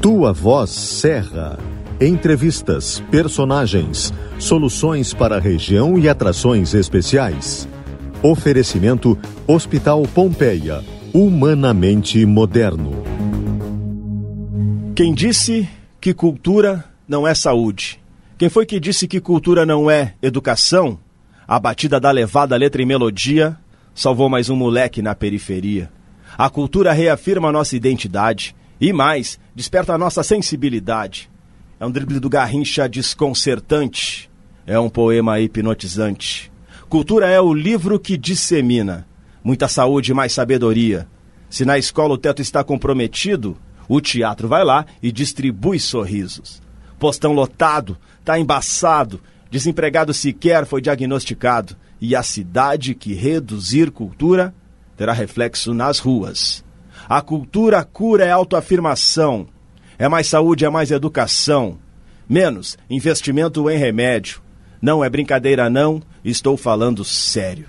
Tua Voz Serra. Entrevistas, personagens, soluções para a região e atrações especiais. Oferecimento Hospital Pompeia. Humanamente moderno. Quem disse que cultura não é saúde? Quem foi que disse que cultura não é educação? A batida da levada letra e melodia salvou mais um moleque na periferia. A cultura reafirma a nossa identidade e mais, desperta a nossa sensibilidade. É um drible do Garrincha desconcertante. É um poema hipnotizante. Cultura é o livro que dissemina. Muita saúde e mais sabedoria. Se na escola o teto está comprometido, o teatro vai lá e distribui sorrisos. Postão lotado, tá embaçado, desempregado sequer foi diagnosticado. E a cidade que reduzir cultura terá reflexo nas ruas. A cultura cura é autoafirmação. É mais saúde, é mais educação. Menos investimento em remédio. Não é brincadeira, não. Estou falando sério.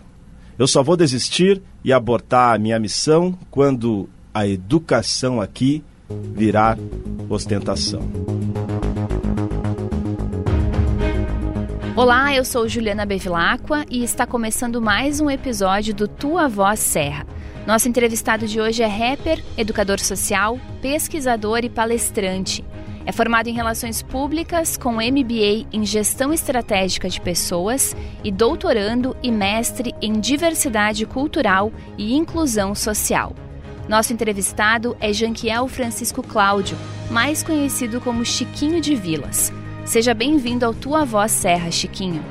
Eu só vou desistir e abortar a minha missão quando a educação aqui virar ostentação. Olá, eu sou Juliana Bevilacqua e está começando mais um episódio do Tua Voz Serra. Nosso entrevistado de hoje é rapper, educador social, pesquisador e palestrante. É formado em Relações Públicas com MBA em Gestão Estratégica de Pessoas e doutorando e mestre em Diversidade Cultural e Inclusão Social. Nosso entrevistado é Janquiel Francisco Cláudio, mais conhecido como Chiquinho de Vilas. Seja bem-vindo ao Tua Voz Serra, Chiquinho.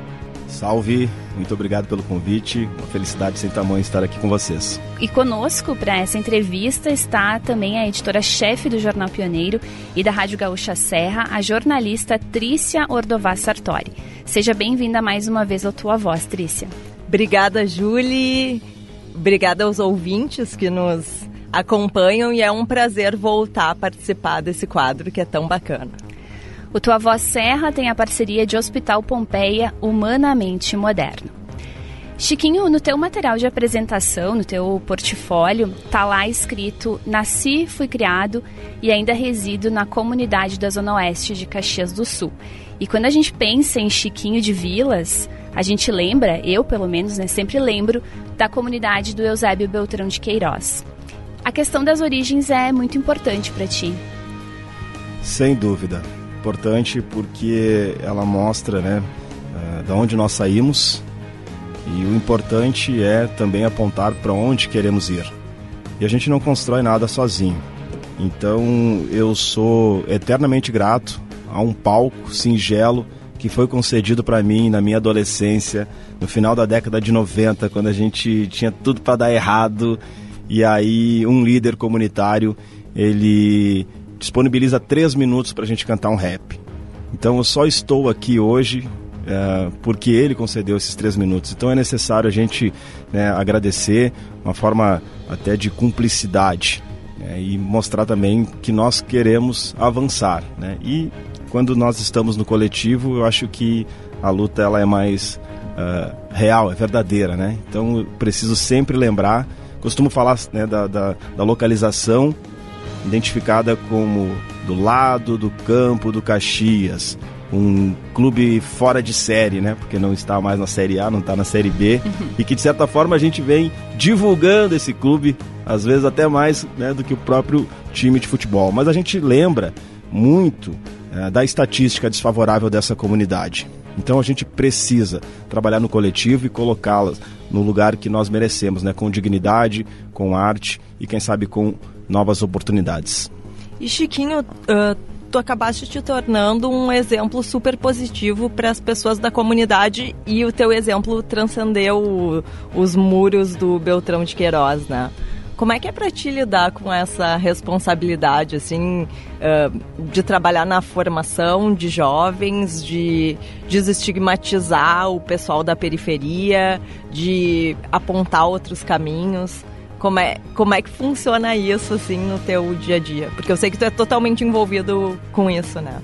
Salve, muito obrigado pelo convite. Uma felicidade sem tamanho estar aqui com vocês. E conosco para essa entrevista está também a editora-chefe do Jornal Pioneiro e da Rádio Gaúcha Serra, a jornalista Trícia Ordová Sartori. Seja bem-vinda mais uma vez ao Tua Voz, Trícia. Obrigada, Julie. Obrigada aos ouvintes que nos acompanham e é um prazer voltar a participar desse quadro que é tão bacana. O Tua Voz Serra tem a parceria de Hospital Pompeia Humanamente Moderno. Chiquinho, no teu material de apresentação, no teu portfólio, tá lá escrito: Nasci, fui criado e ainda resido na comunidade da Zona Oeste de Caxias do Sul. E quando a gente pensa em Chiquinho de Vilas, a gente lembra, eu pelo menos, né, sempre lembro da comunidade do Eusébio Beltrão de Queiroz. A questão das origens é muito importante para ti. Sem dúvida importante porque ela mostra né, uh, da onde nós saímos e o importante é também apontar para onde queremos ir. E a gente não constrói nada sozinho. Então eu sou eternamente grato a um palco singelo que foi concedido para mim na minha adolescência, no final da década de 90, quando a gente tinha tudo para dar errado, e aí um líder comunitário, ele disponibiliza três minutos para a gente cantar um rap. Então eu só estou aqui hoje é, porque ele concedeu esses três minutos. Então é necessário a gente né, agradecer, uma forma até de cumplicidade né, e mostrar também que nós queremos avançar. Né? E quando nós estamos no coletivo, eu acho que a luta ela é mais uh, real, é verdadeira. Né? Então eu preciso sempre lembrar, costumo falar né, da, da, da localização identificada como do lado do campo do Caxias, um clube fora de série, né? Porque não está mais na Série A, não está na Série B, uhum. e que de certa forma a gente vem divulgando esse clube, às vezes até mais né, do que o próprio time de futebol. Mas a gente lembra muito é, da estatística desfavorável dessa comunidade. Então a gente precisa trabalhar no coletivo e colocá-las no lugar que nós merecemos, né? Com dignidade, com arte e quem sabe com novas oportunidades. E Chiquinho, uh, tu acabaste te tornando um exemplo super positivo para as pessoas da comunidade e o teu exemplo transcendeu os muros do Beltrão de Queiroz, né? Como é que é para ti lidar com essa responsabilidade, assim, de trabalhar na formação de jovens, de desestigmatizar o pessoal da periferia, de apontar outros caminhos? Como é, como é que funciona isso, assim, no teu dia a dia? Porque eu sei que tu é totalmente envolvido com isso, né?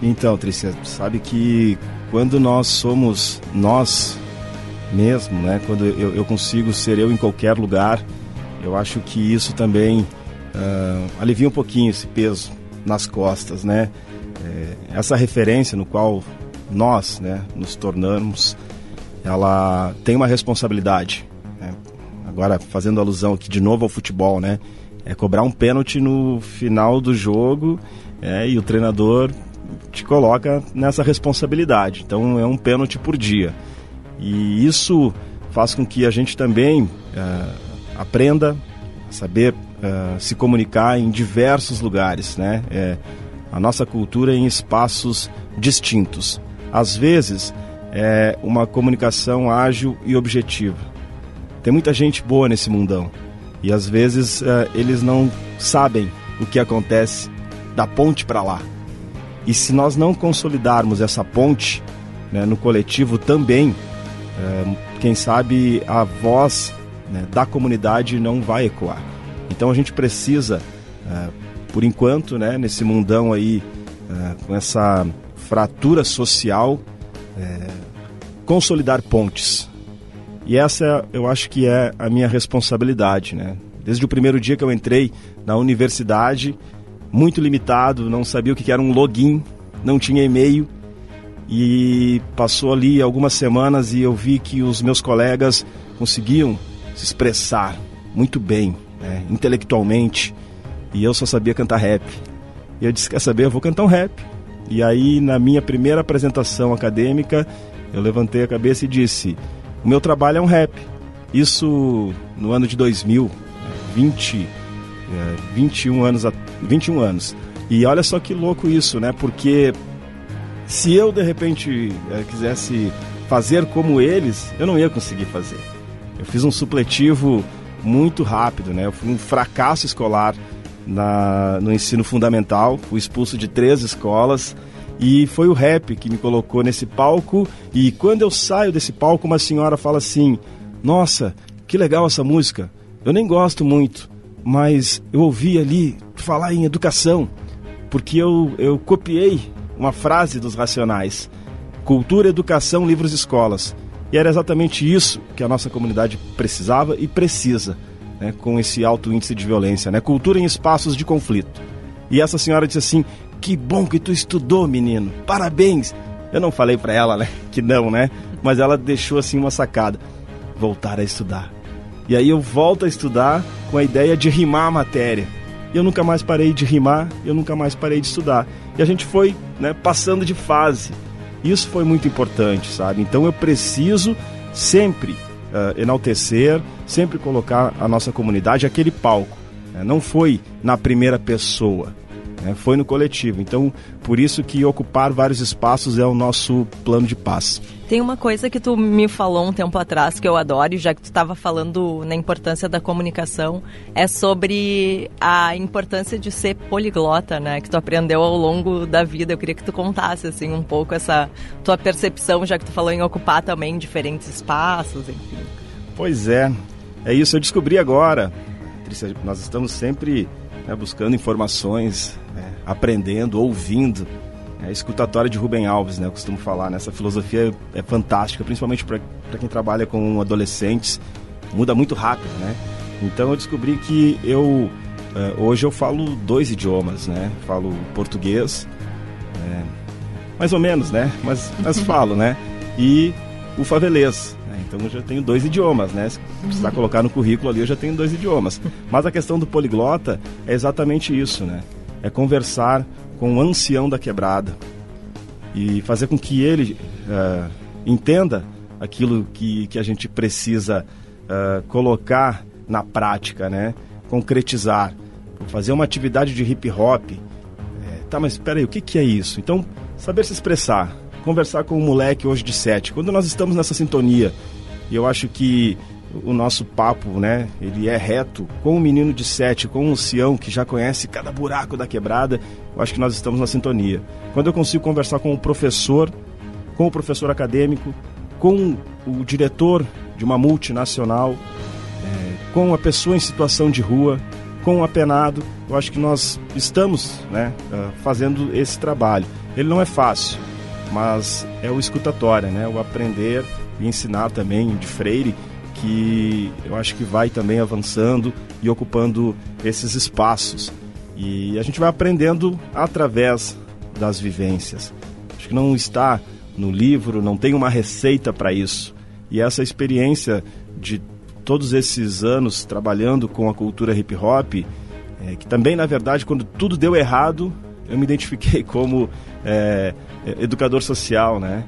Então, Trícia, sabe que quando nós somos nós mesmo, né? Quando eu, eu consigo ser eu em qualquer lugar, eu acho que isso também uh, alivia um pouquinho esse peso nas costas, né? É, essa referência no qual nós, né, nos tornamos, ela tem uma responsabilidade. Agora fazendo alusão aqui de novo ao futebol, né? É cobrar um pênalti no final do jogo é, e o treinador te coloca nessa responsabilidade. Então é um pênalti por dia. E isso faz com que a gente também uh, aprenda a saber uh, se comunicar em diversos lugares, né? É, a nossa cultura em espaços distintos. Às vezes é uma comunicação ágil e objetiva. Tem muita gente boa nesse mundão e às vezes uh, eles não sabem o que acontece da ponte para lá. E se nós não consolidarmos essa ponte né, no coletivo também, é, quem sabe a voz né, da comunidade não vai ecoar. Então a gente precisa, é, por enquanto, né, nesse mundão aí, com essa fratura social, consolidar pontes. E essa eu acho que é a minha responsabilidade, né? Desde o primeiro dia que eu entrei na universidade, muito limitado, não sabia o que era um login, não tinha e-mail. E passou ali algumas semanas e eu vi que os meus colegas conseguiam se expressar muito bem, né, intelectualmente, e eu só sabia cantar rap. E eu disse: Quer saber? Eu vou cantar um rap. E aí, na minha primeira apresentação acadêmica, eu levantei a cabeça e disse: O meu trabalho é um rap. Isso no ano de 2000, 20 é, 21 anos, 21 anos. E olha só que louco isso, né? Porque se eu de repente é, quisesse fazer como eles, eu não ia conseguir fazer. Eu fiz um supletivo muito rápido, né? Eu fui um fracasso escolar na, no ensino fundamental, fui expulso de três escolas e foi o rap que me colocou nesse palco. E quando eu saio desse palco, uma senhora fala assim: Nossa, que legal essa música. Eu nem gosto muito, mas eu ouvi ali falar em educação, porque eu, eu copiei uma frase dos Racionais: cultura, educação, livros, escolas. E era exatamente isso que a nossa comunidade precisava e precisa, né, com esse alto índice de violência, né? Cultura em espaços de conflito. E essa senhora disse assim: "Que bom que tu estudou, menino. Parabéns". Eu não falei para ela, né, que não, né? Mas ela deixou assim uma sacada: voltar a estudar. E aí eu volto a estudar com a ideia de rimar a matéria. E eu nunca mais parei de rimar, eu nunca mais parei de estudar. E a gente foi né, passando de fase. Isso foi muito importante, sabe? Então eu preciso sempre uh, enaltecer, sempre colocar a nossa comunidade aquele palco. Né? Não foi na primeira pessoa, né? foi no coletivo. Então, por isso que ocupar vários espaços é o nosso plano de paz. Tem uma coisa que tu me falou um tempo atrás que eu adoro, já que tu estava falando na importância da comunicação, é sobre a importância de ser poliglota, né? Que tu aprendeu ao longo da vida. Eu queria que tu contasse assim um pouco essa tua percepção, já que tu falou em ocupar também diferentes espaços, enfim. Pois é, é isso. Eu descobri agora. Nós estamos sempre né, buscando informações, né, aprendendo, ouvindo. É, escutatória de Rubem Alves, né? Eu costumo falar, né, filosofia é fantástica, principalmente para quem trabalha com adolescentes, muda muito rápido, né? Então eu descobri que eu uh, hoje eu falo dois idiomas, né? Falo português, é, mais ou menos, né? Mas, mas falo, né? E o favelês. Então eu já tenho dois idiomas, né? Se precisar colocar no currículo ali, eu já tenho dois idiomas. Mas a questão do poliglota é exatamente isso, né? É conversar com o ancião da quebrada e fazer com que ele uh, entenda aquilo que, que a gente precisa uh, colocar na prática, né? concretizar, fazer uma atividade de hip hop. É, tá, mas espera aí, o que, que é isso? Então, saber se expressar, conversar com um moleque hoje de sete, quando nós estamos nessa sintonia, e eu acho que o nosso papo, né? Ele é reto com o menino de sete, com o Sião que já conhece cada buraco da quebrada. Eu acho que nós estamos na sintonia. Quando eu consigo conversar com o professor, com o professor acadêmico, com o diretor de uma multinacional, é, com a pessoa em situação de rua, com o apenado, eu acho que nós estamos, né, ah, fazendo esse trabalho. Ele não é fácil, mas é o escutatório, né? O aprender e ensinar também de Freire que eu acho que vai também avançando e ocupando esses espaços. E a gente vai aprendendo através das vivências. Acho que não está no livro, não tem uma receita para isso. E essa experiência de todos esses anos trabalhando com a cultura hip hop, é, que também, na verdade, quando tudo deu errado, eu me identifiquei como é, educador social, né?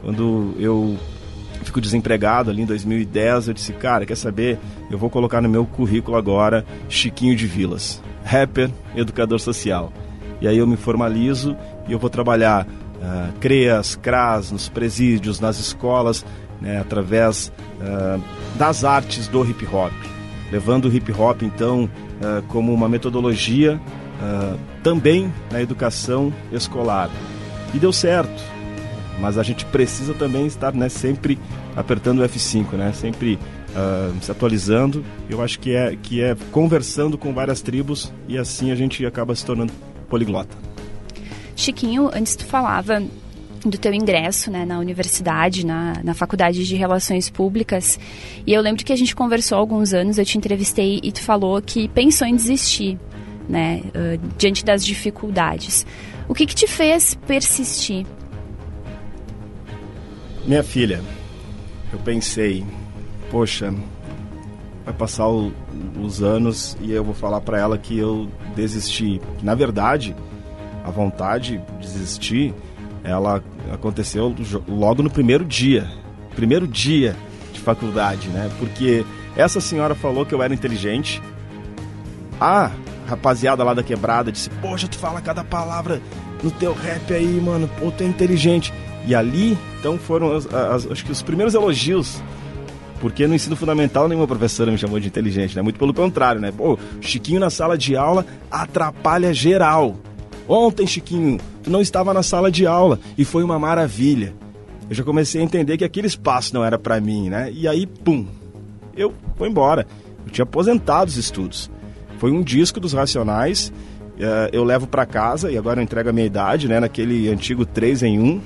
Quando eu fico desempregado ali em 2010, eu disse, cara, quer saber? Eu vou colocar no meu currículo agora Chiquinho de Vilas, rapper, educador social. E aí eu me formalizo e eu vou trabalhar uh, CREAS, CRAS, nos presídios, nas escolas, né, através uh, das artes do hip hop. Levando o hip hop, então, uh, como uma metodologia também na educação escolar. E deu certo mas a gente precisa também estar né, sempre apertando o F5, né? Sempre uh, se atualizando. Eu acho que é, que é conversando com várias tribos e assim a gente acaba se tornando poliglota. Chiquinho, antes tu falava do teu ingresso né, na universidade, na, na faculdade de Relações Públicas. E eu lembro que a gente conversou há alguns anos, eu te entrevistei e tu falou que pensou em desistir, né, uh, diante das dificuldades. O que, que te fez persistir? Minha filha, eu pensei, poxa, vai passar o, os anos e eu vou falar para ela que eu desisti. Na verdade, a vontade de desistir, ela aconteceu logo no primeiro dia, primeiro dia de faculdade, né? Porque essa senhora falou que eu era inteligente. A rapaziada lá da quebrada disse: Poxa, tu fala cada palavra no teu rap aí, mano. Pô, tu é inteligente. E ali, então, foram as, as, acho que os primeiros elogios. Porque no ensino fundamental nenhuma professora me chamou de inteligente, né? Muito pelo contrário, né? Pô, Chiquinho na sala de aula atrapalha geral. Ontem, Chiquinho, tu não estava na sala de aula e foi uma maravilha. Eu já comecei a entender que aquele espaço não era para mim, né? E aí, pum, eu fui embora. Eu tinha aposentado os estudos. Foi um disco dos Racionais, uh, eu levo para casa e agora eu entrego a minha idade, né? Naquele antigo 3 em 1,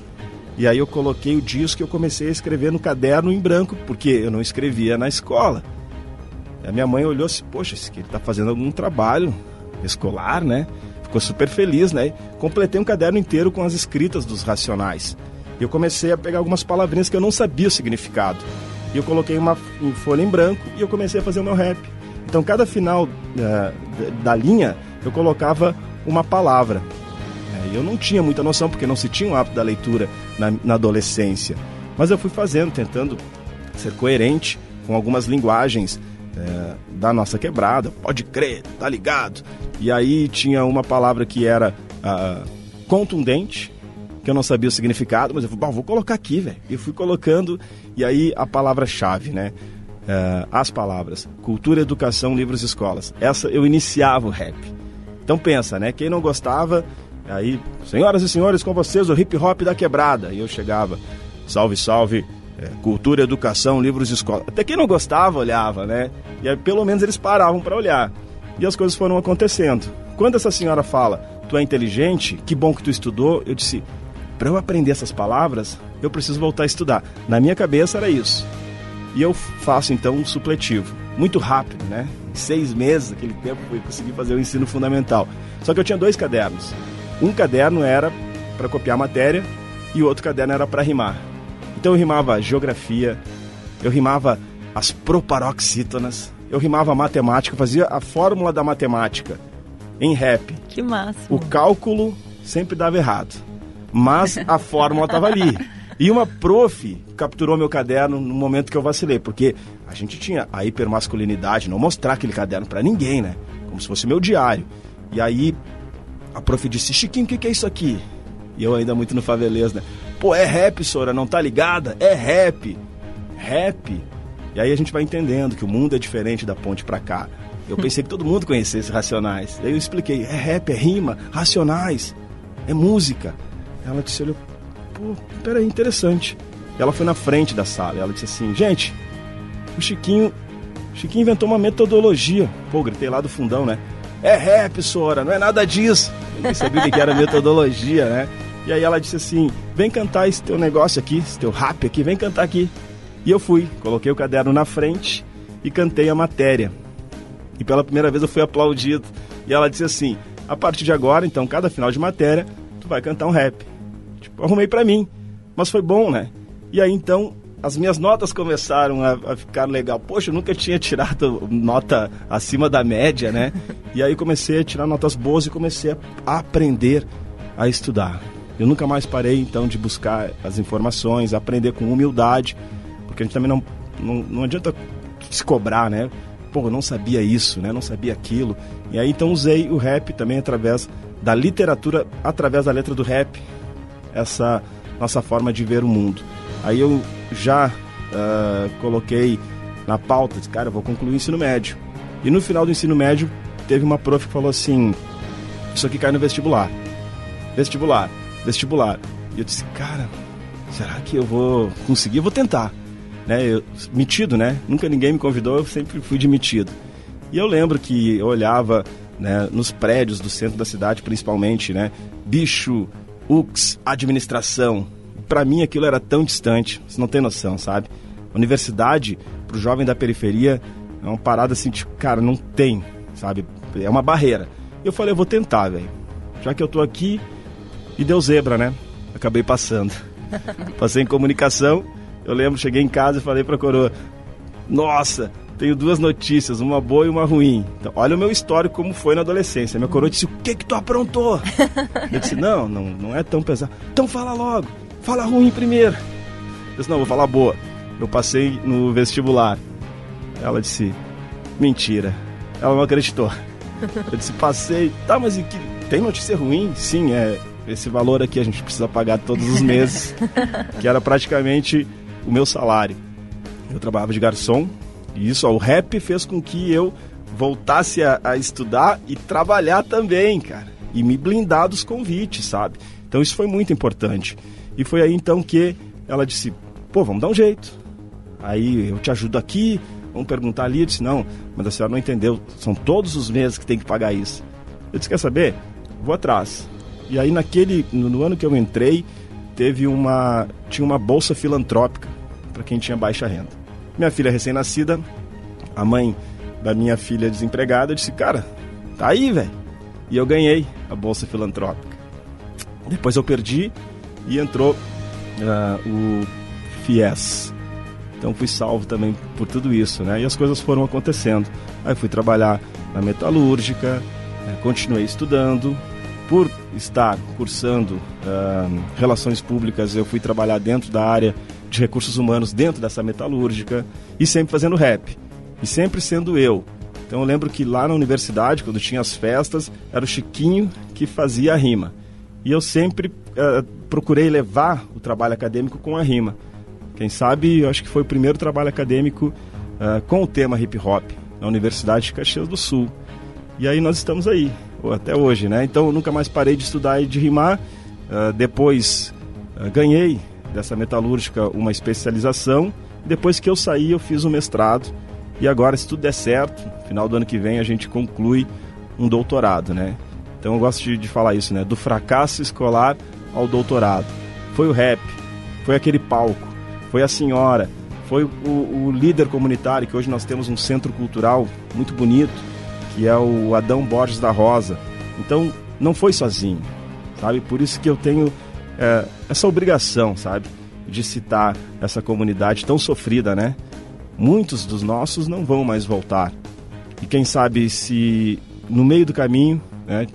e aí eu coloquei o disco e eu comecei a escrever no caderno em branco, porque eu não escrevia na escola. A minha mãe olhou assim, poxa, esse aqui está fazendo algum trabalho escolar, né? Ficou super feliz, né? Completei um caderno inteiro com as escritas dos racionais. E eu comecei a pegar algumas palavrinhas que eu não sabia o significado. E eu coloquei uma folha em branco e eu comecei a fazer o meu rap. Então, cada final uh, da linha, eu colocava uma palavra. É, eu não tinha muita noção, porque não se tinha o hábito da leitura na, na adolescência. Mas eu fui fazendo, tentando ser coerente com algumas linguagens é, da nossa quebrada. Pode crer, tá ligado? E aí tinha uma palavra que era ah, contundente, que eu não sabia o significado, mas eu falei, vou colocar aqui, velho. E fui colocando, e aí a palavra-chave, né? É, as palavras: cultura, educação, livros escolas. Essa eu iniciava o rap. Então pensa, né? Quem não gostava Aí, senhoras e senhores, com vocês o hip hop da quebrada. E eu chegava, salve, salve, é, cultura, educação, livros escola. Até quem não gostava olhava, né? E aí, pelo menos eles paravam para olhar. E as coisas foram acontecendo. Quando essa senhora fala, tu é inteligente, que bom que tu estudou, eu disse, para eu aprender essas palavras, eu preciso voltar a estudar. Na minha cabeça era isso. E eu faço então um supletivo. Muito rápido, né? Em seis meses, aquele tempo, eu consegui fazer o ensino fundamental. Só que eu tinha dois cadernos. Um caderno era para copiar matéria e o outro caderno era para rimar. Então eu rimava geografia, eu rimava as proparoxítonas, eu rimava matemática, fazia a fórmula da matemática em rap. Que massa. O cálculo sempre dava errado, mas a fórmula estava ali. E uma prof capturou meu caderno no momento que eu vacilei, porque a gente tinha a hipermasculinidade, não mostrar aquele caderno para ninguém, né? Como se fosse meu diário. E aí a prof disse, Chiquinho, o que, que, é isso aqui? E eu ainda muito no favelês, né? Pô, é rap, Sora, não tá ligada? É rap. Rap. E aí a gente vai entendendo que o mundo é diferente da ponte pra cá. Eu pensei que todo mundo conhecesse Racionais. Daí eu expliquei, é rap, é rima, Racionais, é música. Ela disse, olhou, pô, peraí, interessante. Ela foi na frente da sala, ela disse assim, gente, o Chiquinho, o Chiquinho inventou uma metodologia. Pô, gritei lá do fundão, né? é rap, Sora, não é nada disso. Ninguém sabia que era metodologia, né? E aí ela disse assim: vem cantar esse teu negócio aqui, esse teu rap aqui, vem cantar aqui. E eu fui, coloquei o caderno na frente e cantei a matéria. E pela primeira vez eu fui aplaudido. E ela disse assim: a partir de agora, então, cada final de matéria, tu vai cantar um rap. Tipo, arrumei para mim. Mas foi bom, né? E aí então as minhas notas começaram a, a, ficar legal. Poxa, eu nunca tinha tirado nota acima da média, né? E aí comecei a tirar notas boas e comecei a, aprender a estudar. Eu nunca mais parei então de buscar as informações, aprender com humildade, porque a gente também não, não, não adianta se cobrar, né? Pô, eu não sabia isso, né? Não sabia aquilo. E aí então usei o rap também através da literatura, através da letra do rap, essa nossa forma de ver o mundo. Aí eu já uh, coloquei na pauta, disse, cara, eu vou concluir o ensino médio. E no final do ensino médio, teve uma prof que falou assim: Isso aqui cai no vestibular. Vestibular, vestibular. E eu disse, cara, será que eu vou conseguir? Eu vou tentar. Né? Eu, metido, né? Nunca ninguém me convidou, eu sempre fui de metido. E eu lembro que eu olhava né, nos prédios do centro da cidade, principalmente, né? Bicho, UX, administração, para mim aquilo era tão distante, você não tem noção, sabe? Universidade, pro jovem da periferia, é uma parada assim, tipo, cara, não tem, sabe? É uma barreira. Eu falei, eu vou tentar, velho. Já que eu tô aqui, e deu zebra, né? Acabei passando. Passei em comunicação, eu lembro, cheguei em casa e falei pra coroa, nossa, tenho duas notícias, uma boa e uma ruim. Então, olha o meu histórico como foi na adolescência. Minha coroa disse, o que que tu aprontou? eu disse, não, não, não é tão pesado. Então fala logo. Fala ruim primeiro. Eu disse, não, vou falar boa. Eu passei no vestibular. Ela disse, mentira. Ela não acreditou. Eu disse, passei. Tá, mas que... tem notícia ruim? Sim, é. Esse valor aqui a gente precisa pagar todos os meses. que era praticamente o meu salário. Eu trabalhava de garçom. E isso, ó, o rap fez com que eu voltasse a, a estudar e trabalhar também, cara. E me blindar dos convites, sabe? Então isso foi muito importante. E foi aí então que ela disse: pô, vamos dar um jeito. Aí eu te ajudo aqui, vamos perguntar ali. Eu disse: não, mas a senhora não entendeu, são todos os meses que tem que pagar isso. Eu disse: quer saber? Vou atrás. E aí naquele, no, no ano que eu entrei, teve uma, tinha uma bolsa filantrópica para quem tinha baixa renda. Minha filha recém-nascida, a mãe da minha filha desempregada, disse: cara, tá aí, velho. E eu ganhei a bolsa filantrópica. Depois eu perdi e entrou uh, o FIES. Então fui salvo também por tudo isso, né? E as coisas foram acontecendo. Aí fui trabalhar na metalúrgica, né? continuei estudando. Por estar cursando uh, relações públicas, eu fui trabalhar dentro da área de recursos humanos, dentro dessa metalúrgica, e sempre fazendo rap. E sempre sendo eu. Então eu lembro que lá na universidade, quando tinha as festas, era o Chiquinho que fazia a rima. E eu sempre uh, procurei levar o trabalho acadêmico com a rima. Quem sabe, eu acho que foi o primeiro trabalho acadêmico uh, com o tema hip hop na Universidade de Caxias do Sul. E aí nós estamos aí, até hoje, né? Então eu nunca mais parei de estudar e de rimar. Uh, depois ganhei dessa metalúrgica uma especialização. Depois que eu saí, eu fiz um mestrado. E agora, se tudo der certo, final do ano que vem a gente conclui um doutorado, né? Então eu gosto de, de falar isso, né? Do fracasso escolar ao doutorado. Foi o rap, foi aquele palco, foi a senhora, foi o, o, líder comunitário, que hoje nós temos um centro cultural muito bonito, que é o Adão Borges da Rosa. Então, não foi sozinho, sabe? Por isso que eu tenho é, essa obrigação, sabe? De citar essa comunidade tão sofrida, né? Muitos dos nossos não vão mais voltar. E quem sabe se no meio do caminho, né,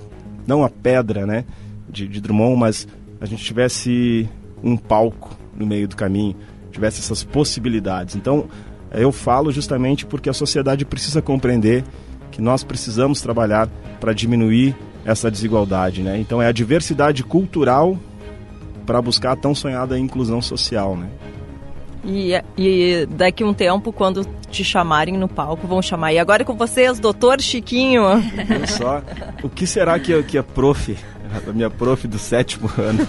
não a pedra né, de, de Drummond, mas a gente tivesse um palco no meio do caminho, tivesse essas possibilidades. Então, eu falo justamente porque a sociedade precisa compreender que nós precisamos trabalhar para diminuir essa desigualdade, né? Então é a diversidade cultural para buscar a tão sonhada inclusão social, né? E, e daqui um tempo, quando te chamarem no palco, vão chamar. E agora é com vocês, doutor Chiquinho. Olha só, o que será que, que a prof, a minha prof do sétimo ano,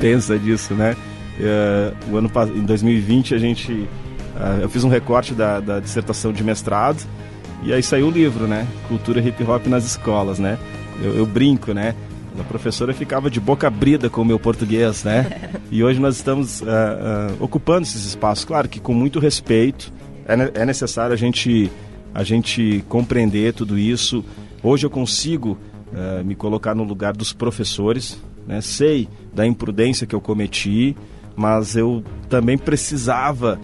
pensa disso, né? Uh, o ano, em 2020 a gente, uh, eu fiz um recorte da, da dissertação de mestrado e aí saiu o livro, né? Cultura hip hop nas escolas, né? Eu, eu brinco, né? A professora ficava de boca abrida com o meu português, né? e hoje nós estamos uh, uh, ocupando esses espaços, claro que com muito respeito. É, é necessário a gente, a gente compreender tudo isso. Hoje eu consigo uh, me colocar no lugar dos professores, né? sei da imprudência que eu cometi, mas eu também precisava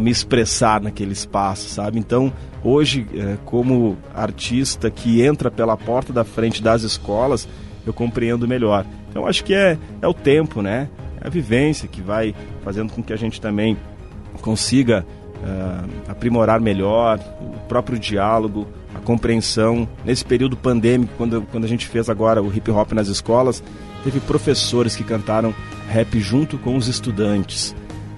me expressar naquele espaço, sabe? Então, hoje, como artista que entra pela porta da frente das escolas, eu compreendo melhor. Então, acho que é, é o tempo, né? É a vivência que vai fazendo com que a gente também consiga uh, aprimorar melhor o próprio diálogo, a compreensão. Nesse período pandêmico, quando, quando a gente fez agora o hip hop nas escolas, teve professores que cantaram rap junto com os estudantes.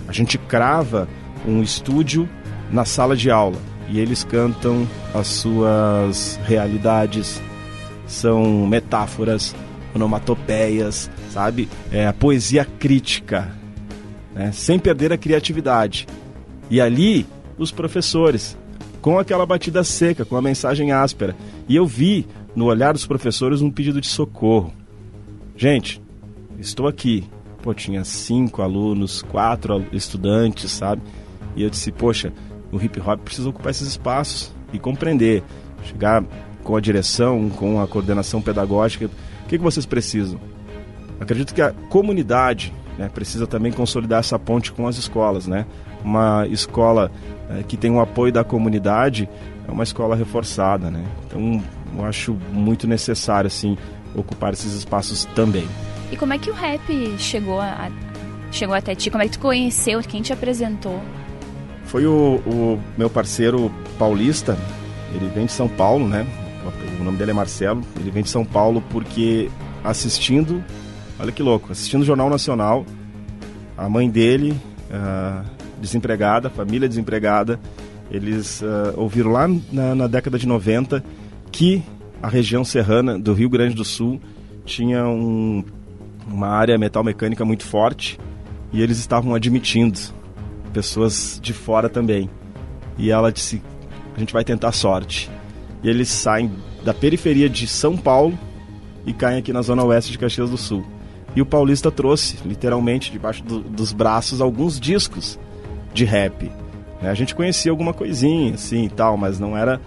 A gente crava um estúdio na sala de aula e eles cantam as suas realidades, são metáforas, onomatopeias, sabe? É a poesia crítica, né? sem perder a criatividade. E ali, os professores, com aquela batida seca, com a mensagem áspera. E eu vi no olhar dos professores um pedido de socorro. Gente, estou aqui. Pô, tinha cinco alunos, quatro estudantes, sabe? E eu disse, poxa, o hip hop precisa ocupar esses espaços e compreender, chegar com a direção, com a coordenação pedagógica. O que, que vocês precisam? Acredito que a comunidade né, precisa também consolidar essa ponte com as escolas, né? Uma escola é, que tem o apoio da comunidade é uma escola reforçada, né? Então, eu acho muito necessário, assim, ocupar esses espaços também. E como é que o rap chegou, a, chegou até ti? Como é que tu conheceu? Quem te apresentou? Foi o, o meu parceiro paulista, ele vem de São Paulo, né? O nome dele é Marcelo. Ele vem de São Paulo porque assistindo, olha que louco, assistindo o Jornal Nacional, a mãe dele, uh, desempregada, família desempregada, eles uh, ouviram lá na, na, década de 90 que a região serrana do Rio Grande do Sul tinha um, uma área metal mecânica muito forte e eles estavam admitindo pessoas de fora também. E ela disse: a gente vai tentar sorte. E eles saem da periferia de São Paulo e caem aqui na zona oeste de Caxias do Sul. E o paulista trouxe, literalmente, debaixo do, dos braços, alguns discos de rap. Né? A gente conhecia alguma coisinha, assim e tal, mas não era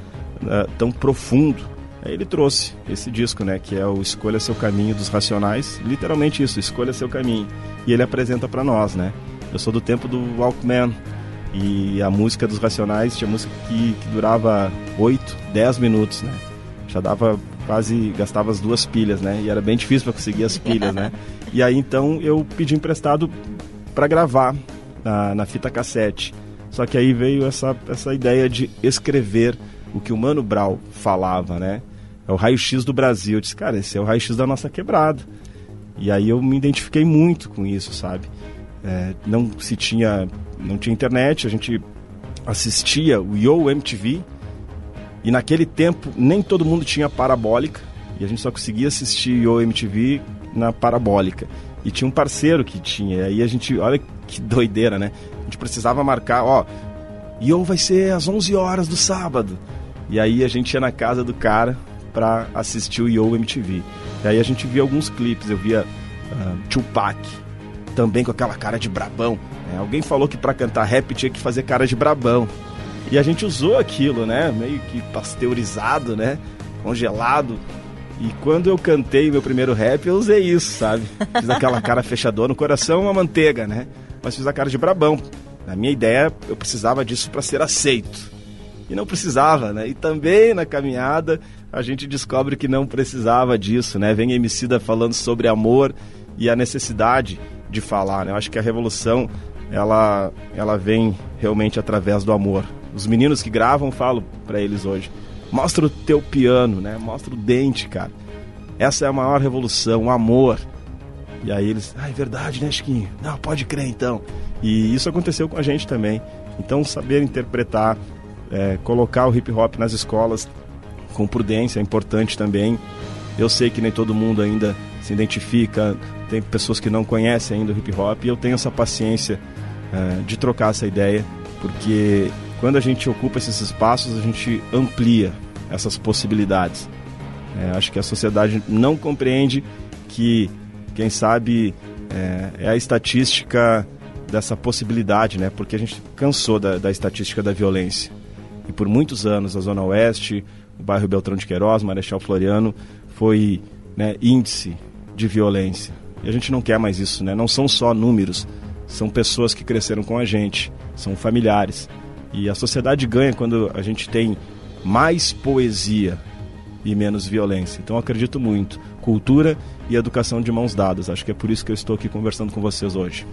uh, tão profundo. Aí ele trouxe esse disco, né, que é o Escolha Seu Caminho dos Racionais, literalmente isso, Escolha Seu Caminho. E ele apresenta para nós, né? Eu sou do tempo do Walkman e a música dos Racionais tinha música que, que durava 8, 10 minutos, né? Já dava quase, gastava as duas pilhas, né? E era bem difícil para conseguir as pilhas, né? E aí então eu pedi emprestado para gravar na, na fita cassete. Só que aí veio essa, essa ideia de escrever o que o Mano Brown falava, né? É o raio-x do Brasil. Eu disse, cara, esse é o raio-x da nossa quebrada. E aí eu me identifiquei muito com isso, sabe? É, não se tinha, não tinha internet, a gente assistia o Yo MTV e naquele tempo nem todo mundo tinha parabólica e a gente só conseguia assistir Yo MTV na parabólica. E tinha um parceiro que tinha, e aí a gente, olha que doideira, né? A gente precisava marcar, ó, Yo vai ser às 11 horas do sábado. E aí a gente ia na casa do cara para assistir o Yo MTV. E aí a gente via alguns clipes, eu via uh, Tupac, também com aquela cara de brabão. É, alguém falou que para cantar rap tinha que fazer cara de brabão. E a gente usou aquilo, né? Meio que pasteurizado, né? Congelado. E quando eu cantei meu primeiro rap, eu usei isso, sabe? Fiz aquela cara fechadora no coração, uma manteiga, né? Mas fiz a cara de brabão. Na minha ideia, eu precisava disso para ser aceito. E não precisava, né? E também na caminhada, a gente descobre que não precisava disso, né? Vem Emicida falando sobre amor e a necessidade de falar, né? Eu acho que a revolução, ela, ela vem realmente através do amor. Os meninos que gravam, falo para eles hoje, mostra o teu piano, né? Mostra o dente, cara. Essa é a maior revolução, o amor. E aí eles, ah, é verdade, né, Chiquinho? Não, pode crer então. E isso aconteceu com a gente também. Então, saber interpretar, é, colocar o hip hop nas escolas com prudência é importante também. Eu sei que nem todo mundo ainda se identifica, tem pessoas que não conhecem ainda o hip hop, e eu tenho essa paciência é, de trocar essa ideia, porque quando a gente ocupa esses espaços, a gente amplia essas possibilidades. É, acho que a sociedade não compreende que, quem sabe, é, é a estatística dessa possibilidade, né? Porque a gente cansou da, da estatística da violência. E por muitos anos a Zona Oeste, o bairro Beltrão de Queiroz, Marechal Floriano, foi né, índice de violência. E a gente não quer mais isso, né? Não são só números, são pessoas que cresceram com a gente, são familiares. E a sociedade ganha quando a gente tem mais poesia e menos violência. Então acredito muito. Cultura e educação de mãos dadas. Acho que é por isso que eu estou aqui conversando com vocês hoje.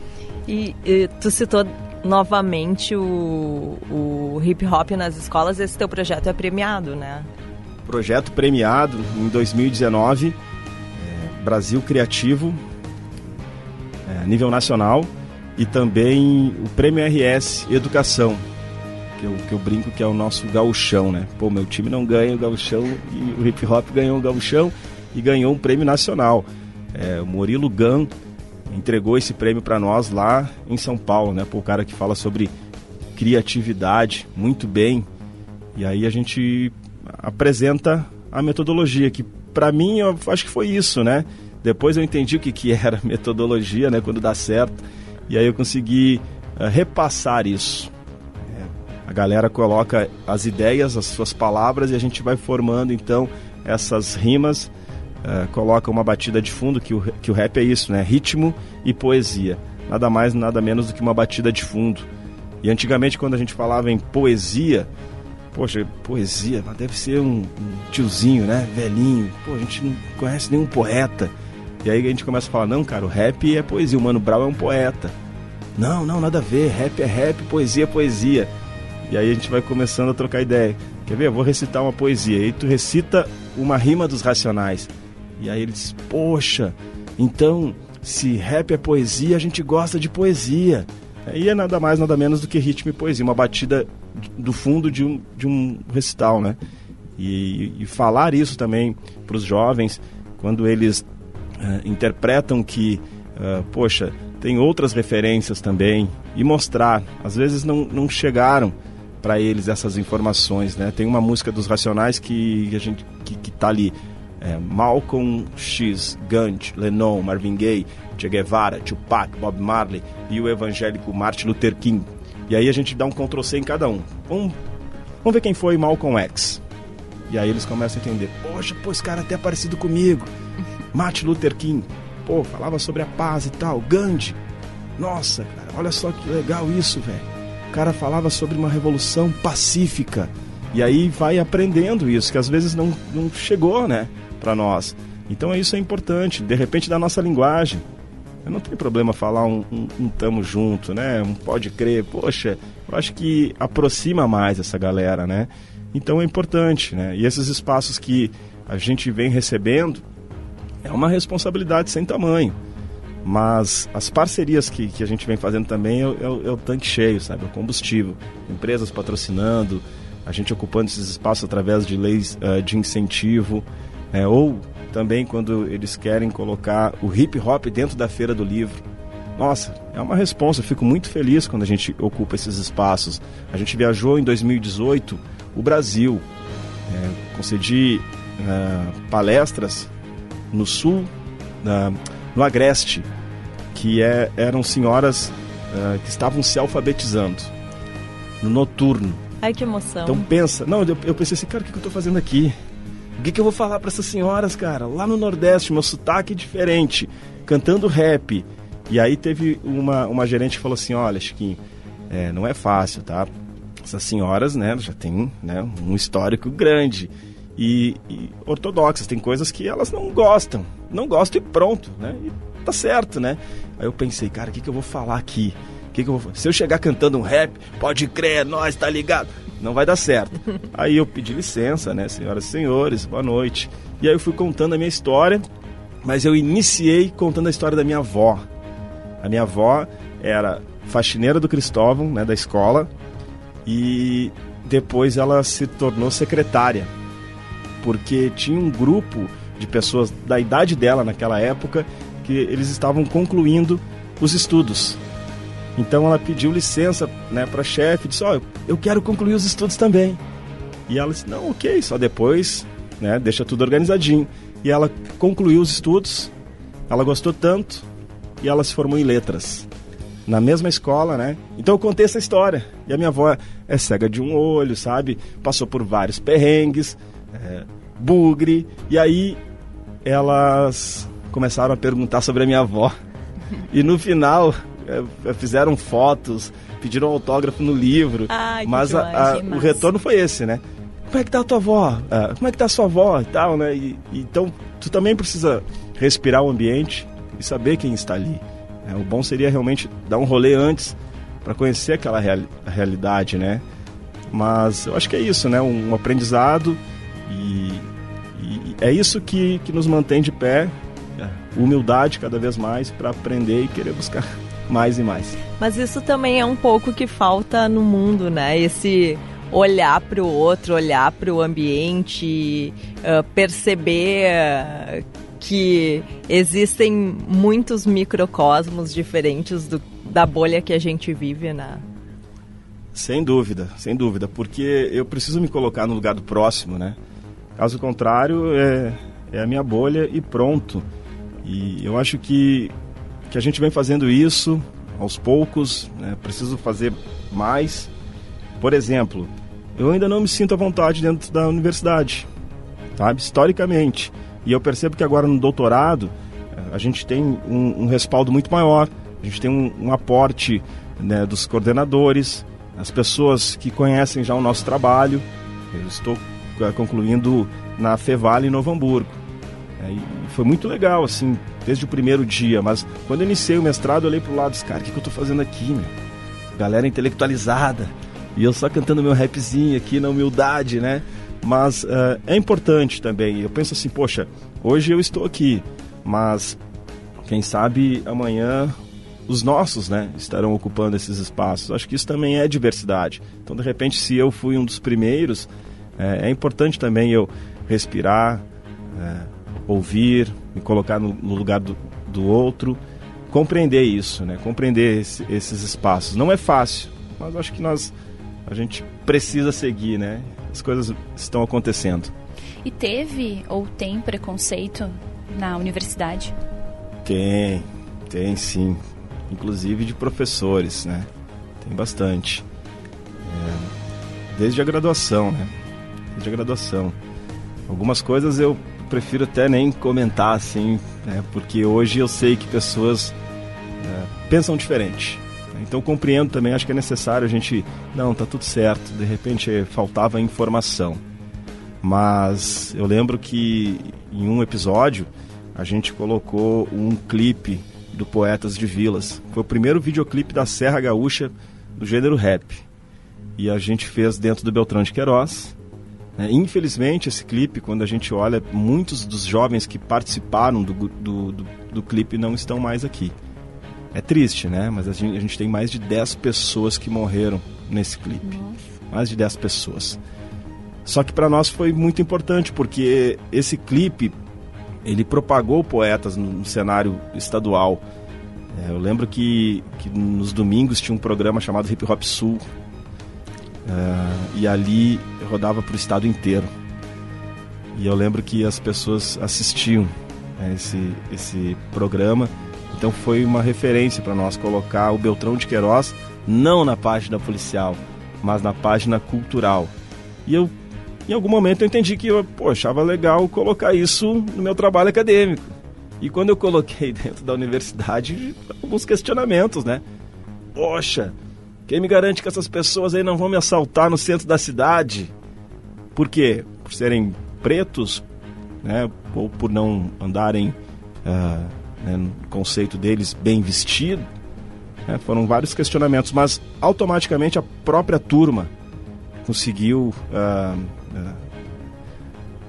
E, e tu citou novamente o, o hip hop nas escolas. Esse teu projeto é premiado, né? Projeto premiado em 2019, é, Brasil Criativo, é, nível nacional, e também o Prêmio RS Educação, que eu, que eu brinco que é o nosso gauchão, né? Pô, meu time não ganha o gauchão e o hip hop ganhou o gauchão e ganhou um prêmio nacional. É, o Murilo Gan entregou esse prêmio para nós lá em São Paulo, né? Pô, o cara que fala sobre criatividade, muito bem. E aí a gente apresenta a metodologia, que para mim eu acho que foi isso, né? Depois eu entendi o que, que era metodologia, né? Quando dá certo. E aí eu consegui uh, repassar isso. É, a galera coloca as ideias, as suas palavras e a gente vai formando então essas rimas uh, coloca uma batida de fundo, que o, que o rap é isso, né? Ritmo e poesia. Nada mais, nada menos do que uma batida de fundo. E antigamente, quando a gente falava em poesia, poxa, poesia, deve ser um, um tiozinho, né? Velhinho. Pô, a gente não conhece nenhum poeta. E aí a gente começa a falar, não, cara, o rap é poesia, o Mano Brown é um poeta. Não, não, nada a ver, rap é rap, poesia é poesia. E aí a gente vai começando a trocar ideia. Quer ver? Eu vou recitar uma poesia. E tu recita uma rima dos racionais. E aí ele diz: Poxa, então se rap é poesia, a gente gosta de poesia. E é nada mais, nada menos do que ritmo e poesia, uma batida do fundo de um, de um recital, né? E, e falar isso também para os jovens, quando eles uh, interpretam que, uh, poxa, tem outras referências também, e mostrar. Às vezes não, não chegaram para eles essas informações, né? Tem uma música dos Racionais que a gente que, que tá ali é, Malcolm X, Gandhi, Lennon, Marvin Gaye, Che Guevara, Tupac, Bob Marley e o evangélico Martin Luther King. E aí a gente dá um Ctrl C em cada um. Vamos, vamos ver quem foi Malcolm X. E aí eles começam a entender. Poxa, pô, esse cara é até parecido comigo. Martin Luther King. Pô, falava sobre a paz e tal. Gandhi. Nossa, cara, olha só que legal isso, velho. O cara falava sobre uma revolução pacífica. E aí vai aprendendo isso, que às vezes não, não chegou, né? para nós. Então isso é importante, de repente da nossa linguagem. Eu não tenho problema falar um, um, um, tamo junto, né? Um pode crer. Poxa, eu acho que aproxima mais essa galera, né? Então é importante, né? E esses espaços que a gente vem recebendo é uma responsabilidade sem tamanho. Mas as parcerias que, que a gente vem fazendo também é, é, é o tanque cheio, sabe? É o combustível. Empresas patrocinando, a gente ocupando esses espaços através de leis uh, de incentivo. É, ou também quando eles querem colocar o hip hop dentro da feira do livro. Nossa, é uma resposta. Eu fico muito feliz quando a gente ocupa esses espaços. A gente viajou em 2018 o Brasil. É, concedi uh, palestras no sul, uh, no Agreste, que é, eram senhoras uh, que estavam se alfabetizando no noturno. Ai, que emoção. Então pensa, não, eu, eu pensei assim, cara, o que eu estou fazendo aqui? O que, que eu vou falar para essas senhoras, cara? Lá no Nordeste, meu sotaque é diferente, cantando rap. E aí teve uma, uma gerente que falou assim: olha, Chiquinho, é, não é fácil, tá? Essas senhoras, né, já têm né, um histórico grande. E, e, ortodoxas, tem coisas que elas não gostam. Não gostam e pronto, né? E tá certo, né? Aí eu pensei, cara, o que, que eu vou falar aqui? Que que eu vou... Se eu chegar cantando um rap, pode crer, nós, tá ligado? Não vai dar certo. Aí eu pedi licença, né, senhoras e senhores, boa noite. E aí eu fui contando a minha história, mas eu iniciei contando a história da minha avó. A minha avó era faxineira do Cristóvão, né, da escola, e depois ela se tornou secretária, porque tinha um grupo de pessoas da idade dela naquela época que eles estavam concluindo os estudos. Então ela pediu licença né, para a chefe, disse: Ó, oh, eu quero concluir os estudos também. E ela disse: Não, ok, só depois, né, deixa tudo organizadinho. E ela concluiu os estudos ela gostou tanto e ela se formou em letras. Na mesma escola, né? Então eu contei essa história. E a minha avó é cega de um olho, sabe? Passou por vários perrengues, é, bugre. E aí elas começaram a perguntar sobre a minha avó. E no final fizeram fotos, pediram autógrafo no livro. Ai, mas a, a, o retorno foi esse, né? Como é que tá a tua avó? Ah, como é que tá a sua avó e tal, né? E, então, tu também precisa respirar o ambiente e saber quem está ali. É, o bom seria realmente dar um rolê antes para conhecer aquela real, realidade, né? Mas eu acho que é isso, né? Um, um aprendizado e, e, é isso que, que nos mantém de pé. É, humildade cada vez mais para aprender e querer buscar mais e mais. Mas isso também é um pouco que falta no mundo, né? Esse olhar para o outro, olhar para o ambiente, uh, perceber uh, que existem muitos microcosmos diferentes do, da bolha que a gente vive, né? Sem dúvida, sem dúvida, porque eu preciso me colocar no lugar do próximo, né? Caso contrário, é, é a minha bolha e pronto. E eu acho que, que a gente vem fazendo isso aos poucos, né? preciso fazer mais por exemplo, eu ainda não me sinto à vontade dentro da universidade, sabe? Historicamente. E eu percebo que agora no doutorado eh, a gente tem um, um respaldo muito maior, a gente tem um, um aporte né, dos coordenadores, as pessoas que conhecem já o nosso trabalho. Eu estou eh, concluindo na Fevale em Novo Hamburgo. É, e foi muito legal, assim, desde o primeiro dia. Mas quando eu iniciei o mestrado, eu olhei para o lado e disse, cara, o que, que eu estou fazendo aqui, meu? Galera intelectualizada, e eu só cantando meu rapzinho aqui na humildade, né? Mas uh, é importante também. Eu penso assim, poxa, hoje eu estou aqui, mas quem sabe amanhã os nossos, né, estarão ocupando esses espaços. Acho que isso também é diversidade. Então, de repente, se eu fui um dos primeiros, é, é importante também eu respirar, é, ouvir, me colocar no, no lugar do, do, outro, compreender isso, né, compreender esse, esses espaços. Não é fácil, mas acho que nós a gente precisa seguir, né? As coisas estão acontecendo. E teve ou tem preconceito na universidade? Tem, tem sim. Inclusive de professores, né? Tem bastante. É, desde a graduação, né? Desde a graduação. Algumas coisas eu prefiro até nem comentar, assim, né? Porque hoje eu sei que pessoas é, pensam diferente. Então compreendo também, acho que é necessário a gente, não, tá tudo certo, de repente faltava informação. Mas eu lembro que em um episódio a gente colocou um clipe do Poetas de Vilas. Foi o primeiro videoclipe da Serra Gaúcha do gênero rap. E a gente fez dentro do Beltrão de Queiroz. É, infelizmente, esse clipe, quando a gente olha, muitos dos jovens que participaram do, do, do, do clipe não estão mais aqui. É triste, né? Mas a gente, a gente tem mais de 10 pessoas que morreram nesse clipe. Nossa. Mais de 10 pessoas. Só que para nós foi muito importante, porque esse clipe ele propagou poetas no, no cenário estadual. É, eu lembro que, que, nos domingos tinha um programa chamado Hip Hop Sul. É, e ali rodava para o estado inteiro. E eu lembro que as pessoas assistiam né, esse, esse programa então foi uma referência para nós colocar o Beltrão de Queiroz não na página policial, mas na página cultural. E eu, em algum momento, eu entendi que eu pô, achava legal colocar isso no meu trabalho acadêmico. E quando eu coloquei dentro da universidade, alguns questionamentos, né? Poxa, quem me garante que essas pessoas aí não vão me assaltar no centro da cidade? Por quê? Por serem pretos, né? Ou por não andarem uh, né, no conceito deles, bem vestido. Né, foram vários questionamentos, mas automaticamente a própria turma conseguiu uh, uh,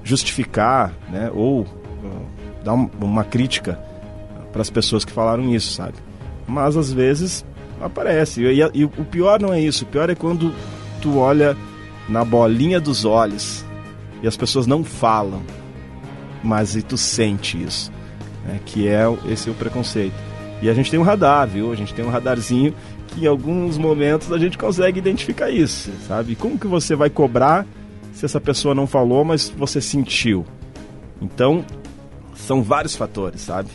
justificar né, ou dar um, uma crítica para as pessoas que falaram isso, sabe? Mas às vezes aparece. E, e, e o pior não é isso, o pior é quando tu olha na bolinha dos olhos e as pessoas não falam, mas e tu sente isso né, que é esse o preconceito. E a gente tem um radar, viu? A gente tem um radarzinho que em alguns momentos a gente consegue identificar isso, sabe? Como que você vai cobrar se essa pessoa não falou, mas você sentiu? Então, são vários fatores, sabe?